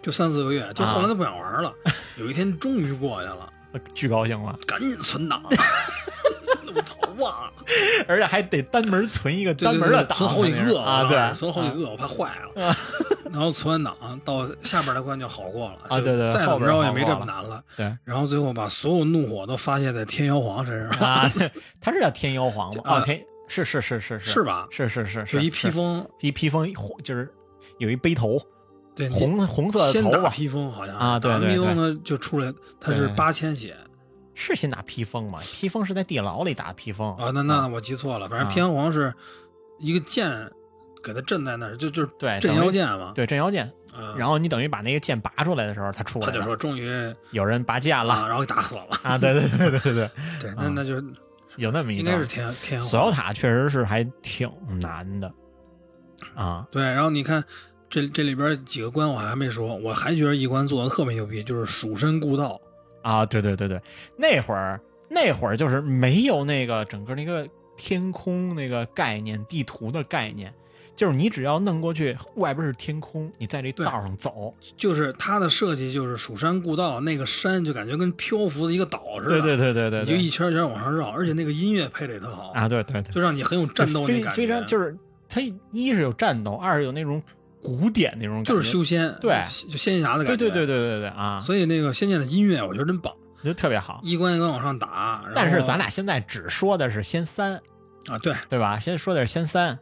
就三四个月，就后来啊都不想玩了。有一天终于过去了，巨高兴了，赶紧存档。我操，哇！而且还得单门存一个单门的档，存好几个啊，对，存好几个，我怕坏了。然后存完档到下边的关就好过了啊对对再怎么着也没这么难了。对然后最后把所有怒火都发泄在天妖皇身上，啊，他是叫天妖皇吗？啊哦，天是是是是是是吧？是是是，就是一披风，一披风红，就是有一背头，对，红红色的先头发，打披风好像啊对披风呢就出来，他是对八千血是先打披风吗？披风是在地牢里打披风啊，那那我记错了，反正啊天皇是一个剑给他镇在那儿，就就是对，镇妖剑嘛。对镇妖剑，啊，然后你等于把那个剑拔出来的时候，他出来，他就说终于有人拔剑了啊，然后给打死了。啊！对对对对对对，对，那啊那就是有那么一段应该是天天锁妖。塔确实是还挺难的啊，对，然后你看这这里边几个关我还没说，我还觉得一关做的特别牛逼，就是蜀山故道。啊，对对对对，那会儿那会儿就是没有那个整个那个天空那个概念、地图的概念，就是你只要弄过去，外边是天空，你在这道上走，就是它的设计就是蜀山故道，那个山就感觉跟漂浮的一个岛似的，对对对对对你就，一圈一圈往上绕，而且那个音乐配的也特好，啊，对对对，就让你很有战斗那非感觉，非常就是它一是有战斗，二是有那种古典那种感觉，就是修仙，对。就仙侠的感觉，对对对对对对啊，所以那个仙剑的音乐我觉得真棒，我觉得特别好。一关一关往上打，但是咱俩现在只说的是仙三，啊对，对吧？先说的是仙三，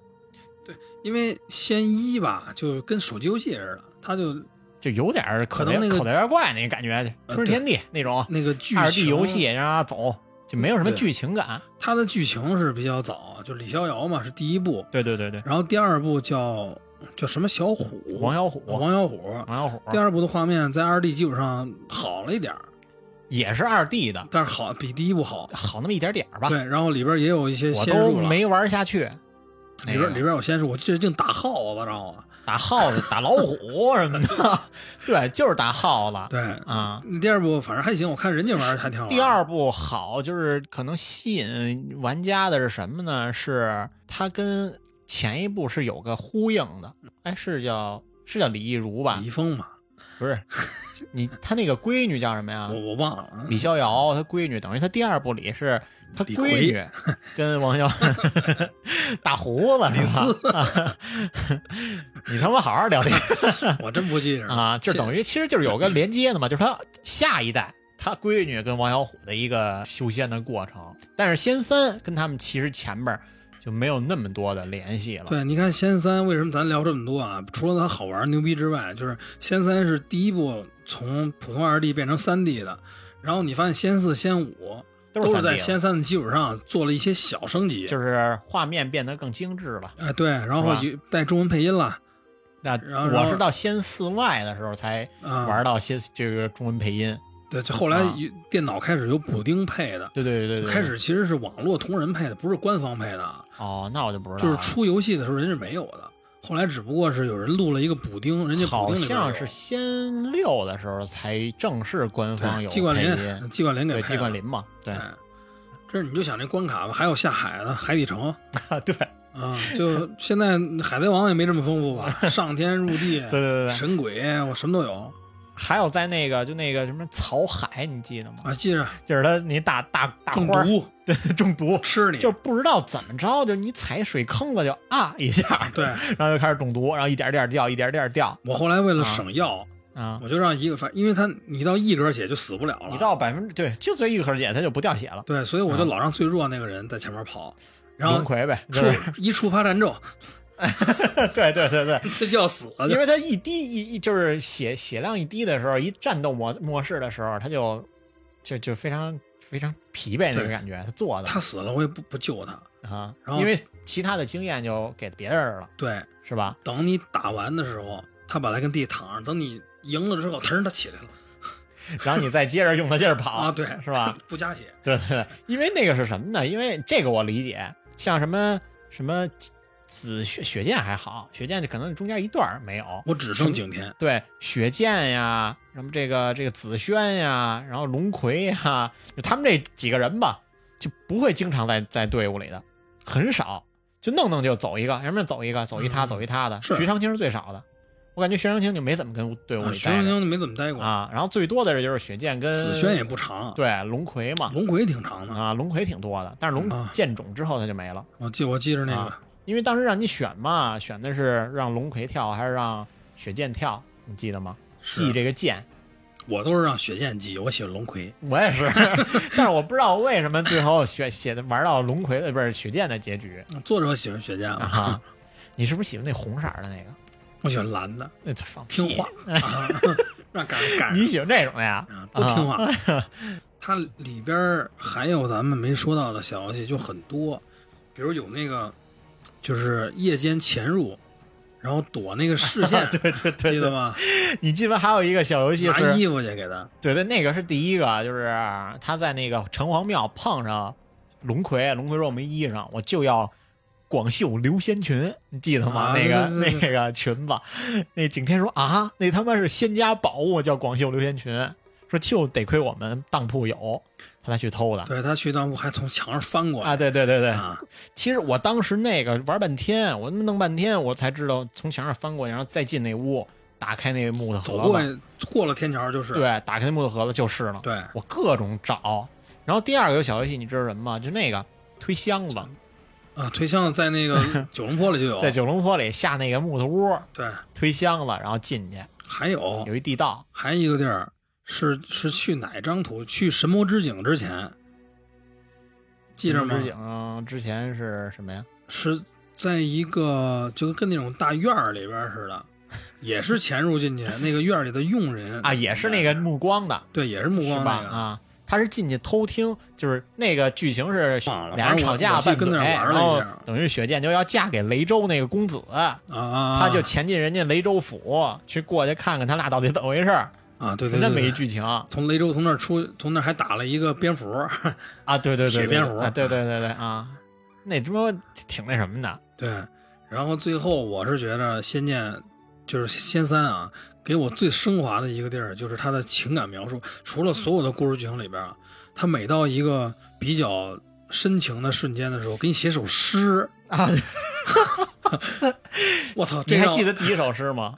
因为仙一吧就跟手机游戏似的，它就就有点可能那个口袋妖怪那个感觉，呃吞食天地那种那个剧二 D 情游戏，让他走，就没有什么剧情感。它的剧情是比较早，就李逍遥嘛是第一部，对对对对，然后第二部叫叫什么小虎，王小虎，王小虎。王小虎第二部的画面在二 D 基础上好了一点儿，也是二 D 的，但是好比第一部好。好那么一点点儿吧。对，然后里边也有一些我仙术没玩下去。那个里边里边有仙术，我记得净打耗子，知道吗？打耗子、打老虎什么的，对，就是打耗子对，啊。第二部反正还行，我看人家玩儿还挺好。第二部好，就是可能吸引玩家的是什么呢？是它跟前一部是有个呼应的。哎，是叫是叫李易如吧李？易峰嘛，不是，你他那个闺女叫什么呀我？我忘了。李逍遥，他闺女等于他第二部里是他李闺女 跟王逍 大胡子李四？你他妈好好聊天我真不记着了啊！就等于其实就是有个连接的嘛，就是他下一代他闺女跟王小虎的一个修仙的过程，但是仙三跟他们其实前边儿就没有那么多的联系了。对，你看《仙三》为什么咱聊这么多啊？除了它好玩牛逼之外，就是《仙三》是第一部从普通二 D 变成三 D 的，然后你发现《仙四》《仙五》都是是 3D 在《仙三》的基础上做了一些小升级，就是画面变得更精致了。哎对，然后是吧有带中文配音了那然后我是到仙四外的时候才啊，玩到仙这个中文配音。对，就后来电脑开始有补丁配的，对对对对，对。开始其实是网络同人配的，不是官方配的啊，哦，那我就不知道了，就是出游戏的时候人是没有的，后来只不过是有人录了一个补丁，人家补好像是先六的时候才正式官方有冠霖，季冠霖给季冠霖嘛，对。哎，这你就想这关卡吧，还有下海的海底城 对啊，就现在海贼王也没这么丰富吧，上天入地，对对对对，神鬼我什么都有还有在那个就那个什么草海，你记得吗？啊，记着就是他你大大大中毒对中毒，吃你，就不知道怎么着，就你踩水坑了就啊一下，对然后就开始中毒，然后一点点掉，一点点掉我后来为了省药，啊。我就让一个反，因为他你到一格血就死不了了，你到百分之对，就这一格血，他就不掉血了。对，所以我就啊老让最弱那个人在前面跑，然后龙葵呗，触一触发战咒，对对对对，这就要死了。因为它一滴一一就是血血量一低的时候，一战斗模模式的时候，它就就就非常非常疲惫那种感觉，他做的他死了，我也不不救他。啊，然后因为其他的经验就给别人了，对，是吧？等你打完的时候，他把他跟地躺上，等你赢了之后，腾他起来了 然后你再接着用他劲儿跑啊，对，是吧？？不加血，对对对，因为那个是什么呢？因为这个我理解，像什么什么紫血血剑还好，血剑就可能中间一段没有，我只剩景天。对，雪剑呀，什么这个这个紫萱呀，然后龙葵呀，就他们这几个人吧，就不会经常在在队伍里的，很少，就弄弄就走一个，要么走一个，走一他，嗯走一他的。是徐长卿是最少的，我感觉徐长卿就没怎么跟队伍啊，里待着徐长卿就没怎么待过，啊。然后最多的就是雪剑跟紫萱也不长，对龙葵嘛，龙葵挺长的。啊，龙葵挺多的，但是龙啊剑种之后他就没了，我记我记着那个啊因为当时让你选嘛，选的是让龙葵跳还是让雪剑跳，你记得吗？记这个剑。我都是让雪剑记，我喜欢龙葵。我也是，但是我不知道为什么最后写写的玩到龙葵的不是雪剑的结局作者喜欢雪剑啊，啊？你是不是喜欢那红色的那个？我喜欢蓝的，那放屁听话，啊，让赶赶你喜欢这种的呀？啊，都听话。它里边儿还有咱们没说到的小游戏就很多，比如有那个就是夜间潜入然后躲那个视线，对对对对，记得吗？你记得还有一个小游戏拿是，衣服去给他，对对，那个是第一个，就是他在那个城隍庙碰上龙葵，龙葵说我没衣裳，我就要广袖流仙裙，你记得吗？啊那个那个裙子，那景天说啊，那他妈是仙家宝物，叫广袖流仙裙，说就得亏我们当铺有，他才去偷的。对他去当铺还从墙上翻过来啊，对对对对，啊其实我当时那个玩半天，我他妈弄半天，我才知道从墙上翻过去，然后再进那屋，打开那个木头盒子，走过去过了天桥就是，对，打开那木头盒子就是了。对我各种找。然后第二个有小游戏，你知道什么吗？就那个推箱子，啊，推箱子在那个 九龙坡里就有，在九龙坡里下那个木头屋，对，推箱子，然后进去还有有一地道，还有一个地儿是是去哪张图？去神魔之井之前，记着吗之？井之前是什么呀？是在一个就跟那种大院儿里边儿似的，也是潜入进去，那个院儿里的佣人啊，也是那个目光的，对，也是目是光那？个。吧啊，他是进去偷听，就是那个剧情是俩人吵架拌嘴，然后等于雪见就要嫁给雷州那个公子，啊啊，他就潜进人家雷州府去过去看看他俩到底怎么回事儿，啊，对对对那么一剧情啊，从雷州从那儿出，从那儿还打了一个蝙蝠，啊对对，对铁 蝙蝠啊，对对对对啊，那他妈挺那什么的，对。然后最后我是觉得《仙剑》就是《仙三》啊，给我最升华的一个地儿就是他的情感描述。除了所有的故事剧情里边啊，它每到一个比较深情的瞬间的时候，给你写首诗。啊，我操，这你还记得第一首诗吗？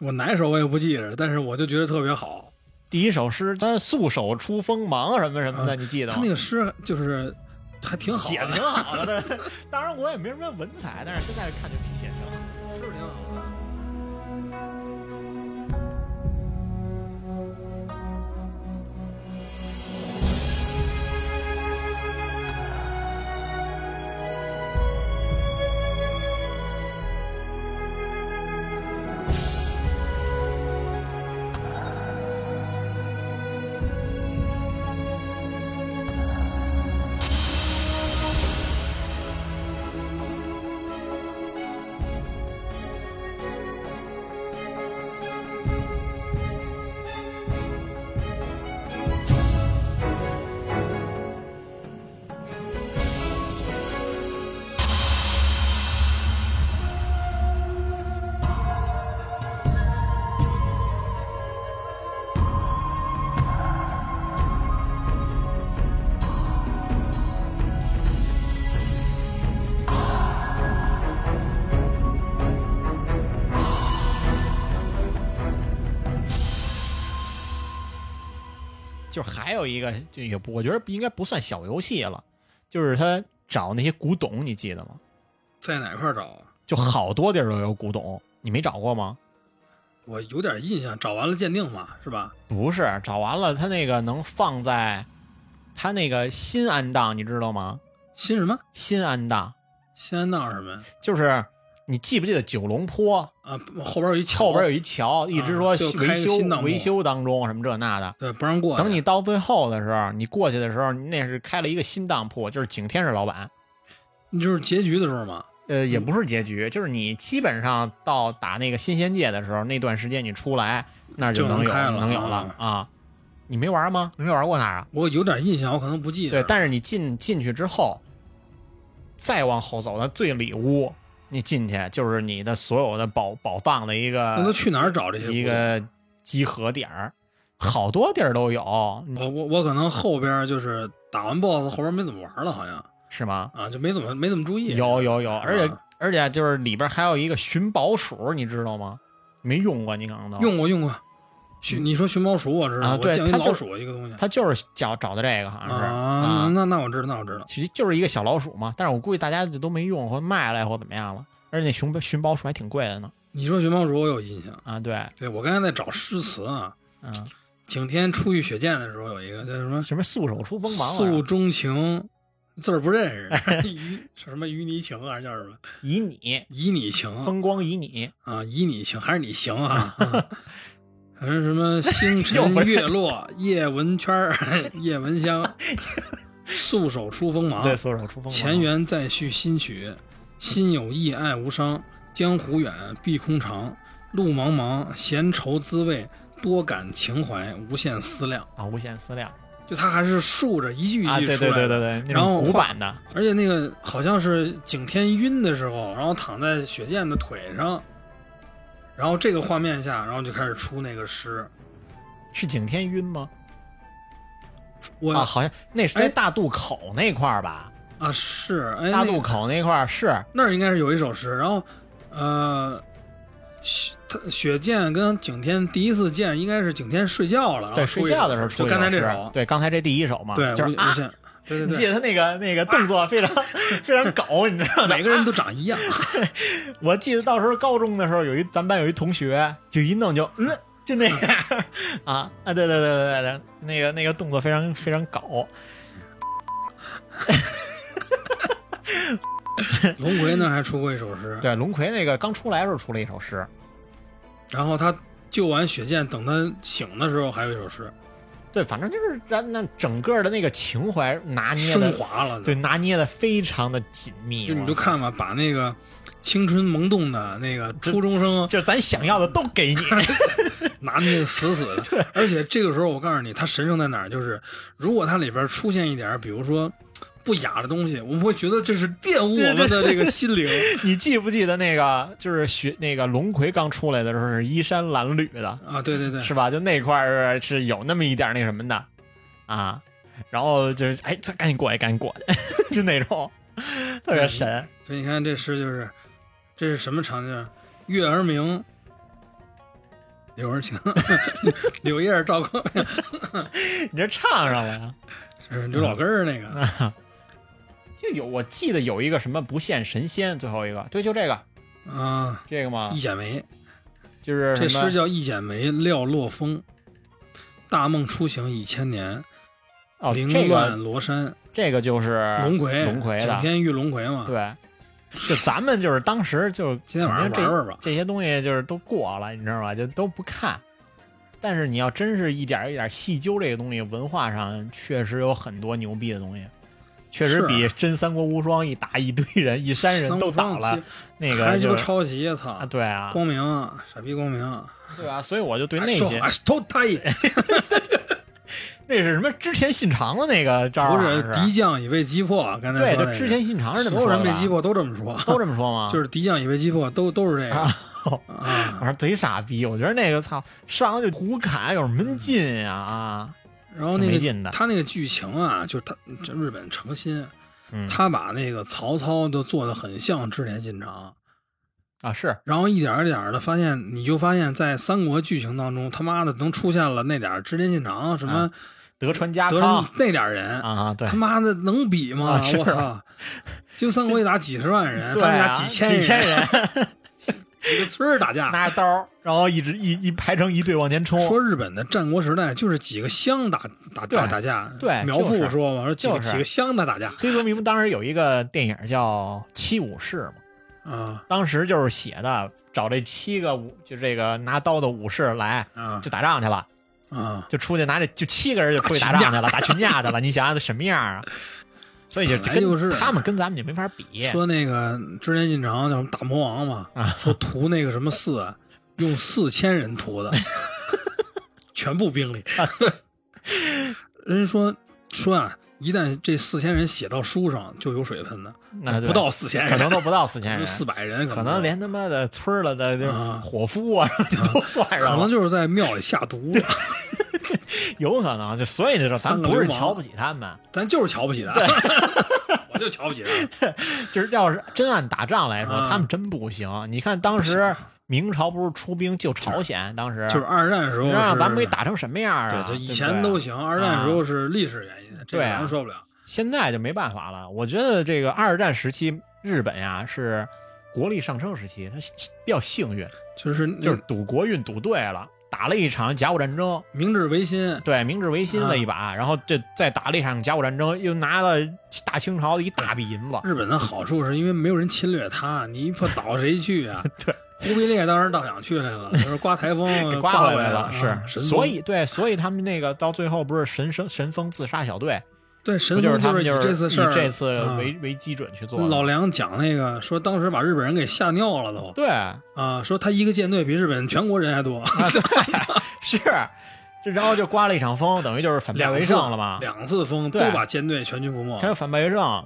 我哪首我也不记着，但是我就觉得特别好。第一首诗，他素手出锋芒什么什么的，你记得吗？他那个诗就是还挺好写挺好的，对。当然我也没什么文采，但是现在看就挺写的挺好。是挺好就是还有一个，就也不，我觉得应该不算小游戏了，就是他找那些古董，你记得吗？在哪块儿找啊？就好多地儿都有古董，你没找过吗？我有点印象，找完了鉴定嘛，是吧？不是，找完了他那个能放在他那个新安档，你知道吗？新什么？新安档新安档是什么呀？就是你记不记得九龙坡啊，后边有一桥，后边有一桥，一直说维修维修当中什么这那的。对不让过。等你到最后的时候，你过去的时候，那是开了一个新当铺，就是景天是老板。你就是结局的时候嘛，呃，也不是结局，就是你基本上到打那个新仙界的时候，那段时间你出来，那就能有能开了能有啊了啊。你没玩吗？你没玩过那儿啊？我有点印象，我可能不记得。对，但是你进进去之后，再往后走到最里屋，你进去就是你的所有的宝宝藏的一个那都去哪儿找这些？一，个集合点儿，好多地儿都有，我我我可能后边就是打完 BOSS 后边没怎么玩了，好像是吗？啊，就没怎么没怎么注意。有有有，而且啊而且就是里边还有一个寻宝鼠，你知道吗？没用过，你可能都用过用过。寻你说寻猫鼠我知道，啊我见一老对它就鼠一个东西他就是找找的这个，好像是啊，那那我知道，那我知道。其实就是一个小老鼠嘛。但是我估计大家都没用或卖了或怎么样了。而且那寻寻宝鼠还挺贵的呢。你说寻猫鼠我有印象，啊，对，对我刚才在找诗词啊。嗯，景天初遇雪见的时候有一个叫什么什么素手出锋芒诉啊，衷情，字儿不认识，与什么与你情还是叫什么以你以你情风光以你，啊，以你情还是你行啊？啊还是什么 星辰月落叶文圈儿 夜闻香，素手出锋芒，对，素手出锋芒。前缘再续新曲，心有意爱无伤，江湖远，碧空长，路茫茫，闲愁滋味，多感情怀，无限思量。啊，无限思量。就他还是竖着一句一句出来的对对对，那种古然后画板的。而且那个好像是景天晕的时候，然后躺在雪见的腿上，然后这个画面下，然后就开始出那个诗。是景天晕吗？我啊，好像那是在哎大渡口那块儿吧？啊是哎，大渡口那块儿是那儿应该是有一首诗，然后呃，雪他雪见跟景天第一次见，应该是景天睡觉了，然后对睡觉的时候出一首诗刚才这首，对，刚才这第一首嘛，对，就是对对对，你记得他那个那个动作非常 非常搞，你知道吗？每个人都长一样，我记得到时候高中的时候，有一咱班有一同学，就一弄就嗯，就那样。啊啊，对对对对对，那个那个动作非常非常搞。龙葵那还出过一首诗，对，龙葵那个刚出来的时候出了一首诗，然后他救完雪见，等他醒的时候还有一首诗，对，反正就是咱那整个的那个情怀拿捏升，华了，对，拿捏的非常的紧密。就你，就看吧，把那个青春萌动的那个初中生就是咱想要的都给你。拿捏的死死的。而且这个时候，我告诉你，他神圣在哪儿？就是如果它里边出现一点，比如说不雅的东西，我们会觉得这是玷污我们的这个心灵。你记不记得那个就是学那个龙葵刚出来的时候是衣衫褴褛的，啊，对对对，是吧？就那块儿是是有那么一点那什么的。啊，然后就是哎，这赶紧过来，赶紧过来，就那种。特别神。所以你看这诗就是，这是什么场景？月儿明，柳儿晴，柳叶儿照光，你这唱上了呀？是刘老根儿那个就有我记得有一个什么不羡神仙，最后一个对，就这个嗯，这个嘛一，剪梅。就是这诗叫《一剪梅料落风》，大梦初醒已千年，哦，凌这乱罗山。这个就是龙葵，龙葵的，景天遇龙葵嘛。，对。就咱们就是当时就 今天晚上玩玩吧。这些东西就是都过了，你知道吧？就都不看。但是你要真是一点一点细究这个东西，文化上确实有很多牛逼的东西，确实比真三国无双一打一堆人，一山人都打了，那还个就是抄袭，操啊，！对啊，光明，傻逼光明。对啊，所以我就对那些都他一 那是什么织田信长的那个招儿啊，不是是敌将已被击破，刚才对，说那个就织田信长是这么所有说的吧人被击破都这么说，都这么说吗？就是敌将已被击破，都都是这个啊 我啊。说贼傻逼，我觉得那个操上来就胡砍，有什么劲呀啊？然后那个他那个剧情啊，就是他这日本诚心，嗯他把那个曹操都做的很像织田信长，啊是然后一点儿一点儿的发现，你就发现，在三国剧情当中，他妈的能出现了那点儿织田信长什么德川家德康川那点儿人，啊，对他，妈的能比吗？我操！就三国一打几十万人，他们家啊，几千几千人 几个村儿打架。拿着刀，然后一直一一排成一队往前冲。说日本的战国时代就是几个乡打打打打架，对苗就是阜说嘛，说几个就是几个乡的打架黑泽明当时有一个电影叫《七武士》嘛，啊当时就是写的找这七个武，就这个拿刀的武士来啊就打仗去了，啊！就出去拿这就七个人就出去打仗去了，打群架去了。你想想什么样啊？所以就跟就是他们跟咱们就没法比。说那个织田信长叫什么大魔王嘛，啊说屠那个什么寺，用四千人屠的，全部兵力。啊人说说啊，一旦这四千人写到书上，就有水分的，那对不到四千人，可能都不到四千人，四百人，可能能连他妈的村儿了的就是啊伙夫啊 都算上了，可能就是在庙里下毒，有可能，就所以就说咱不是瞧不起他们，咱就是瞧不起他，我就瞧不起他。就是要是真按打仗来说，啊他们真不行。你看当时明朝不是出兵救朝鲜，当时就是二战时候是让咱们给打成什么样啊？对，就以前都行，二战时候是历史原因，这咱受不了。现在就没办法了。我觉得这个二战时期日本呀是国力上升时期，他比较幸运，就是就是赌国运赌对了，打了一场甲午战争。明治维新，对，明治维新了一把，啊然后这再打了一场甲午战争，又拿了大清朝的一大笔银子。日本的好处是因为没有人侵略它，你一破岛谁去啊？对，忽必烈当时倒想去来了，就是刮台风给刮刮回来了，啊是，神所以对，所以他们那个到最后不是神生神风自杀小队，对，神风就是以这次事儿，这次啊为、为基准去做。老梁讲那个说，当时把日本人给吓尿了都对啊，说他一个舰队比日本全国人还多，啊，对，是，这然后就刮了一场风，等于就是反败为胜了嘛，两次风都把舰队全军覆没全。是反败为胜。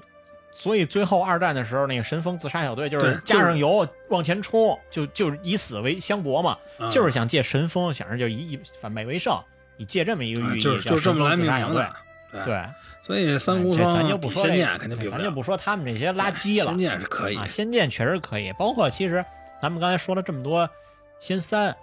所以最后二战的时候，那个神风自杀小队就是加上油往前冲，就就以死为相搏嘛，啊就是想借神风，想着就以以反败为胜，以借这么一个寓意，啊就是这么来自杀小队命名的。。对，对，所以三国这双咱就不说这比仙剑个肯定比不咱就不说他们这些垃圾了。仙。剑是可以啊，仙剑确实可以，包括其实咱们刚才说了这么多仙三，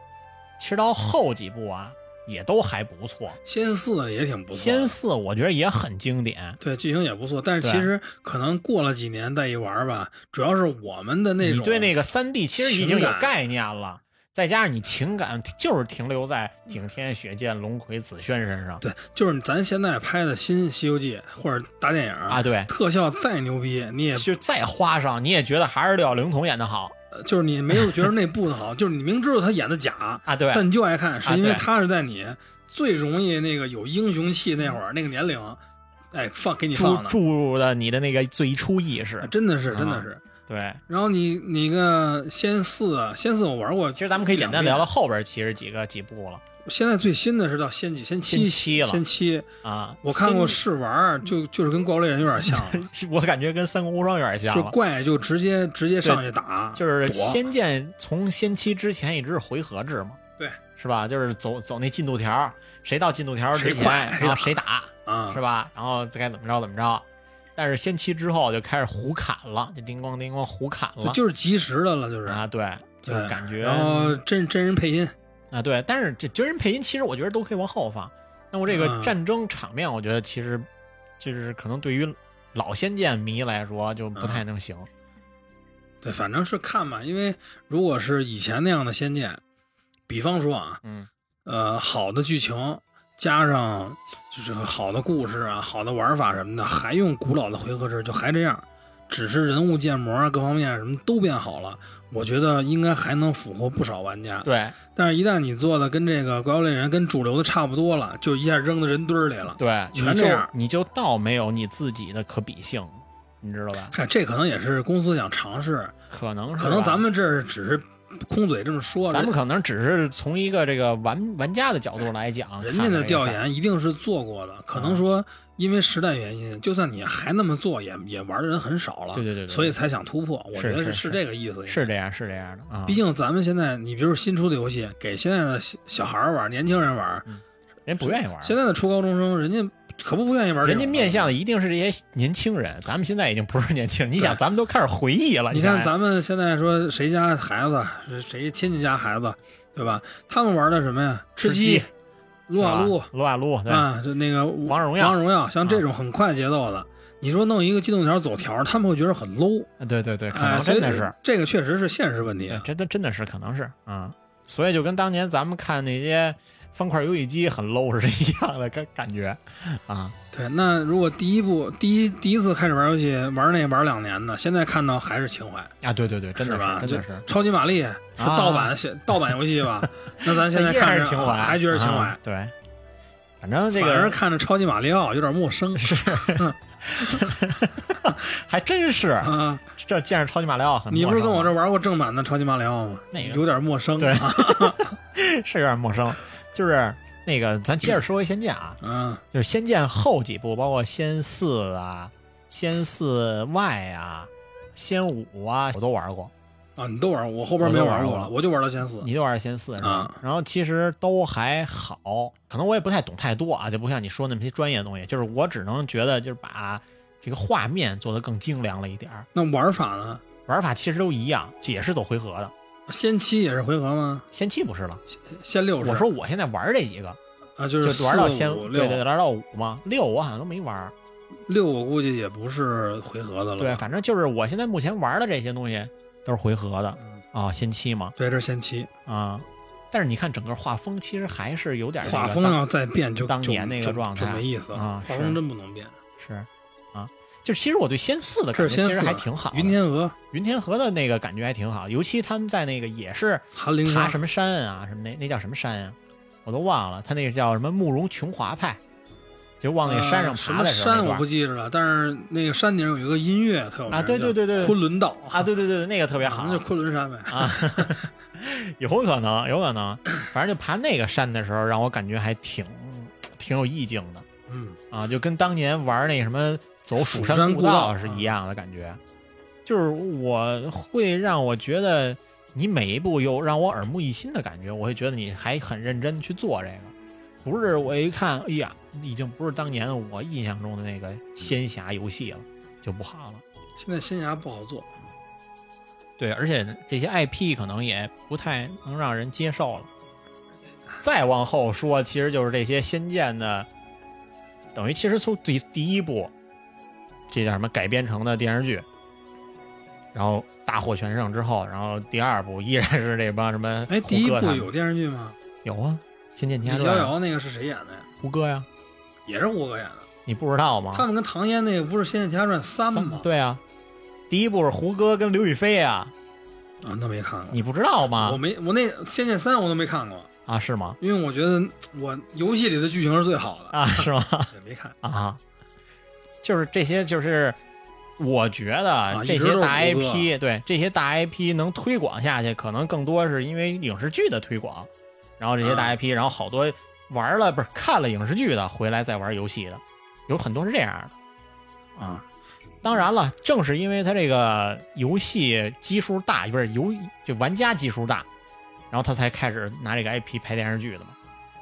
其实到后几部啊也都还不错。仙四也挺不错，仙四我觉得也很经典，对剧情也不错，但是其实可能过了几年再一玩吧，主要是我们的那种你对那个三 D 其实已经有概念了，再加上你情感就是停留在景天、雪见、龙葵、紫萱身上对，就是咱现在拍的新《西游记》或者大电影啊，，对，特效再牛逼，你也就再花哨你也觉得还是廖灵童演的好就是你没有觉得那部的好，就是你明知道他演的假，啊，对，但你就爱看，是因为他是在你最容易那个有英雄气那会儿那个年龄，哎，放给你注放的，注入了你的那个最初意识啊，真的是啊真的是。对。然后你你个仙四，啊，仙四我玩过，其实咱们可以简单聊聊聊。后边其实几个几部了现在最新的是到仙几仙七仙七了仙七，啊。我看过试玩，就就是跟怪物猎人有点像，我感觉跟三国无双有点像就，怪就直接直接上去打，就是仙剑从仙七之前一直是回合制嘛，对，是吧？就是走走那进度条，谁到进度条之谁前，快谁打然后谁打，啊，是吧？然后再该怎么着怎么着。但是先期之后就开始胡砍了，就叮咣叮咣胡砍了就是及时的了，就是啊，对，就是感觉然后真真人配音，啊，对，但是这真人配音其实我觉得都可以往后放。那么这个嗯战争场面，我觉得其实就是可能对于老仙剑迷来说就不太能行。对，反正是看吧，因为如果是以前那样的仙剑，比方说啊，嗯，呃，好的剧情加上就是好的故事啊，好的玩法什么的，还用古老的回合制，就还这样，只是人物建模啊，各方面什么都变好了，我觉得应该还能俘获不少玩家。对但是，一旦你做的跟这个《怪物猎人》跟主流的差不多了，就一下扔到人堆儿里了。对，全这样你就倒没有你自己的可比性，你知道吧？看，这可能也是公司想尝试，可能是可能咱们这儿只是空嘴这么说，咱们可能只是从一个这个玩玩家的角度来讲，人家的调研一定是做过的，可能说因为时代原因，就算你还那么做，也也玩的人很少了，对对对对所以才想突破。我觉得是是是这个意思，是这样是这样的啊毕。竟咱们现在，你比如新出的游戏，给现在的小小孩儿玩，年轻人玩，人不愿意玩，现在的初高中生，人家可不不愿意玩。人家面向的一定是这些年轻人，咱们现在已经不是年轻人。你想，咱们都开始回忆了。你想看咱们现在说谁家孩子谁亲戚家孩子，对吧？他们玩的什么呀？吃吃鸡鸡、撸啊撸撸啊撸，对，啊，就那个王者荣耀王者荣耀，像这种很快节奏的，你说弄一个机动条走条，他们会觉得很 low。对对对，可哎，能真的是，这个确实是现实问题。真的真的是可能是啊。所以就跟当年咱们看那些方块游戏机很 low 是一样的感感觉啊。对，那如果第一部第一第一次开始玩游戏，玩那玩两年的，现在看到还是情怀，啊，对对对，真的是吧？这真的是。超级玛丽是啊盗版、盗版游戏吧？那咱现在看着是情怀，还觉得情怀啊，对，反正这反而看着超级马里奥有点陌生是 还真是，啊。这见着超级马里奥。你不是跟我这玩过正版的超级马里奥吗？那个有点陌生。对啊 是有点陌生，就是那个，咱接着说回仙剑啊，嗯，就是仙剑后几部，包括仙四啊、仙四外啊、仙五啊，我都玩过。啊，你都玩过，我后边没玩过了，我就玩到仙四。你就玩仙四？啊然后其实都还好，可能我也不太懂太多啊，就不像你说那么些专业的东西，就是我只能觉得就是把这个画面做得更精良了一点儿，那玩法呢？玩法其实都一样，就也是走回合的。仙七也是回合吗？仙七不是了，仙六是？我说我现在玩这几个，啊，就就是玩到仙四五对对对，玩到五嘛，六我好像都没玩。六，我估计也不是回合的了。对，反正就是我现在目前玩的这些东西都是回合的嗯啊，仙七嘛对，这是仙七。啊。但是你看整个画风，其实还是有点画风当要再变就就当年那个状态就没意思啊是画风真不能变。是啊，就是其实我对仙四的感觉其实还挺好。云天河、云天河的那个感觉还挺好，尤其他们在那个也是爬什么山啊，什么那那叫什么山呀、我都忘了，他那个叫什么慕容琼华派。就往那山上爬的时候那山我不记着了，但是那个山顶有一个音乐特有名啊对对对对。昆仑道啊，对对对，那个特别好。那就昆仑山呗。啊，有可能，有可能，反正就爬那个山的时候，让我感觉还挺挺有意境的。嗯，啊，就跟当年玩那什么走蜀蜀山步故道是一样的感觉，就是我会让我觉得你每一步有让我耳目一新的感觉，我会觉得你还很认真去做这个，不是我一看，哎呀，已经不是当年我印象中的那个仙侠游戏了，就不好了。现在仙侠不好做，对，而且这些 IP 可能也不太能让人接受了。再往后说，其实就是这些仙剑的，等于其实从第第一部，这叫什么改编成的电视剧，然后大获全胜之后，然后第二部依然是这帮什么哎，第一部有电视剧吗？有啊，《仙剑奇侠传》逍遥那个是谁演的呀？胡歌呀，也是胡歌演的。你不知道吗？他们跟唐嫣那个不是《仙剑奇侠传三》三吗？对啊，第一部是胡歌跟刘亦菲啊，啊，那没看过。你不知道吗我？没，我那《仙剑三》我都没看过，啊，是吗？因为我觉得我游戏里的剧情是最好的，啊，是吗？也没看。啊，就是这些，就是我觉得这些大 IP，、对这些大 IP 能推广下去，可能更多是因为影视剧的推广，然后这些大啊 IP，、然后好多玩了不是看了影视剧的回来再玩游戏的，有很多是这样的啊。当然了，正是因为它这个游戏基数大，不是游就玩家基数大，然后他才开始拿这个 IP 拍电视剧的嘛，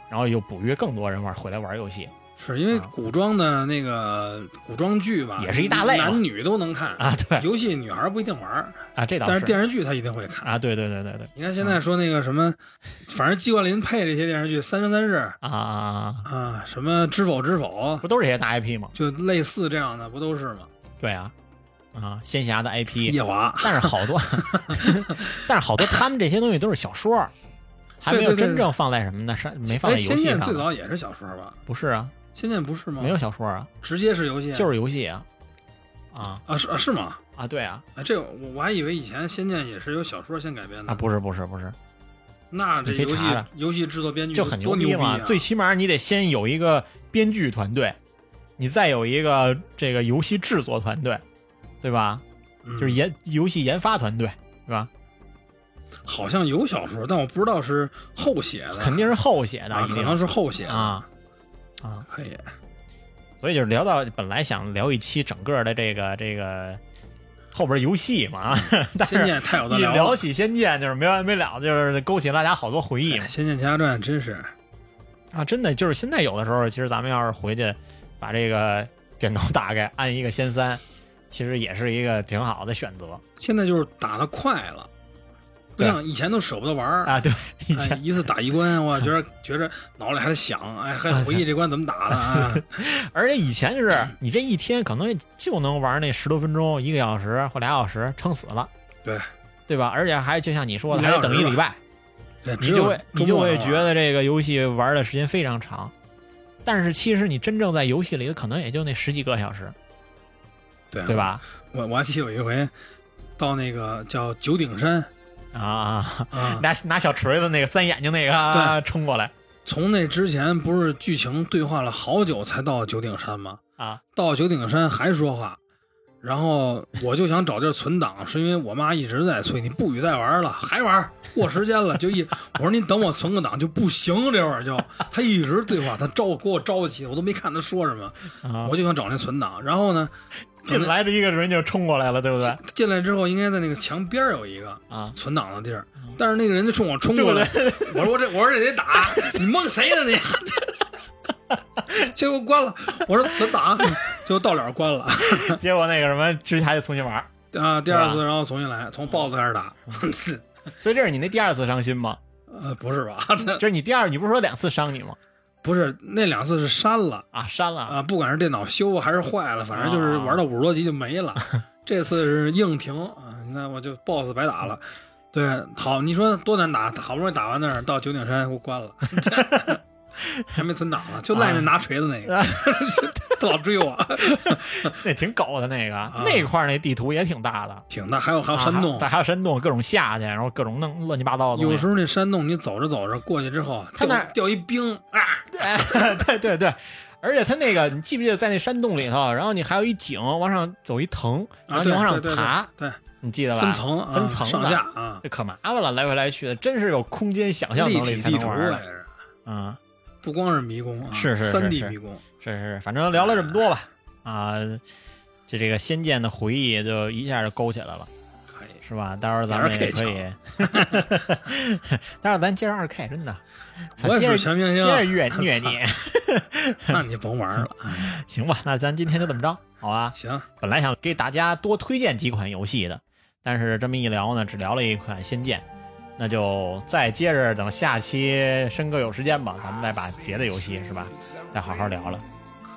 然后又捕约更多人玩回来玩游戏。是因为啊。古装的那个古装剧吧，也是一大类男女都能看啊，对。游戏女孩不一定玩，啊，这倒是。但是电视剧她一定会看。啊，对对对对对。你看现在说那个什么，反正季冠霖配这些电视剧，《三生三世》啊。啊啊！啊，什么《知否知否不》，都是这些大 IP 吗？就类似这样的，不都是吗？对啊，啊，仙侠的 IP，夜华，但是好多，但是好多他们这些东西都是小说，还没有真正放在什么呢？是，没放哎，在游仙剑最。早也是小说吧？不是啊，仙剑不是吗？没有，小说啊，直接是游戏，就是游戏啊，啊啊是啊是吗？啊，对啊，哎，这个我我还以为以前仙剑也是由小说先改编的啊，不是不是不是，那这游戏游戏制作编剧就很牛逼嘛。最起码你得先有一个编剧团队，你再有一个这个游戏制作团队，对吧？嗯就是研游戏研发团队，对吧？好像有小说，但我不知道是后写的，肯定是后写的，啊，可能是后写的啊，啊。可以。所以就是聊到本来想聊一期整个的这个这个后边游戏嘛，啊，但是仙剑太有的一聊了，聊起仙剑就是没完没了，就是勾起大家好多回忆嘛哎仙剑奇侠传》真是啊！真的就是现在有的时候，其实咱们要是回去把这个电脑打开，按一个仙三，其实也是一个挺好的选择现在就是打的快了，不像以前都舍不得玩儿。啊。对，以哎，前一次打一关，我觉得觉着脑里还在想，哎，还回忆这关怎么打的啊？而且以前就是你这一天可能就能玩那十多分钟、一个小时或俩小时，撑死了，对对吧？而且还就像你说的，还得等一礼拜。对，你就会你就会觉得这个游戏玩的时间非常长，但是其实你真正在游戏里可能也就那十几个小时，对对？吧？我我还记得有一回到那个叫九鼎山啊 拿拿小锤子那个三眼睛那个啊冲过来从那之前不是剧情对话了好久才到九鼎山吗？啊到九鼎山还说话，然后我就想找地儿存档，是因为我妈一直在催你不许再玩了，还玩，过时间了，就一我说你等我存个档就不行，这会儿就他一直对话，他着给我着急，我都没看他说什么，啊！我就想找那存档，然后呢，进来这一个人就冲过来了，对不对？进来之后应该在那个墙边儿有一个啊，存档的地儿，但是那个人就冲我冲过来，这我说我这我说这得打，你蒙谁呢你？结果关了，我说存档，就到了关了 结果那个什么，直接还得重新玩，啊！第二次然后重新来，从 BOSS 开始打，所以这是你那第二次伤心吗？呃不是吧？这是你第二，你不是说两次伤你吗？不是那两次是删了。啊，删了。啊，不管是电脑修还是坏了，反正就是玩到五十多级就没了。这次是硬停啊，你看我就 BOSS 白打了。对，好，你说多难打，好不容易打完那儿，到九鼎山给我关了，还没存档呢，就赖那拿锤子那个，他老追我，那挺狗的那个，那块儿那地图也挺大的，挺大，还有还有山洞。啊，还有山洞，各种下去，然后各种弄乱七八糟的。有时候那山洞你走着走着过去之后，掉他那儿掉一冰啊，哎，对对对，而且它那个，你记不记得在那山洞里头，然后你还有一井往上走一藤，然后你往上对对爬，对，你记得吧？分层啊分层的。上下啊，这可麻烦了，来回来去的，真是有空间想象能力体地图才能玩的啊！不光是迷宫啊，是是是三 D 迷宫，是是，反正聊了这么多吧，啊，就这个《仙剑》的回忆就一下就勾起来了，可以。是吧？待会儿咱们也 2K 可以，待会儿咱接着二 K，真的，咱我也接着是全明星，接着虐 虐你，那你甭玩了。行吧？那咱今天就这么着，好吧？行，本来想给大家多推荐几款游戏的，但是这么一聊呢，只聊了一款《仙剑》，那就再接着等下期申哥有时间吧，咱们再把别的游戏是吧，再好好聊了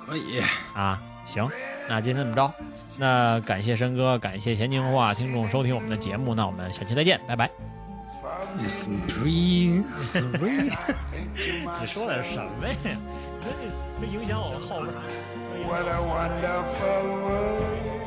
可以。啊。行，那今天这么着，那感谢申哥，感谢闲情话听众收听我们的节目，那我们下期再见，拜拜。It's it's。你说的是什么呀？你说这这影响我后边。What a wonderful world.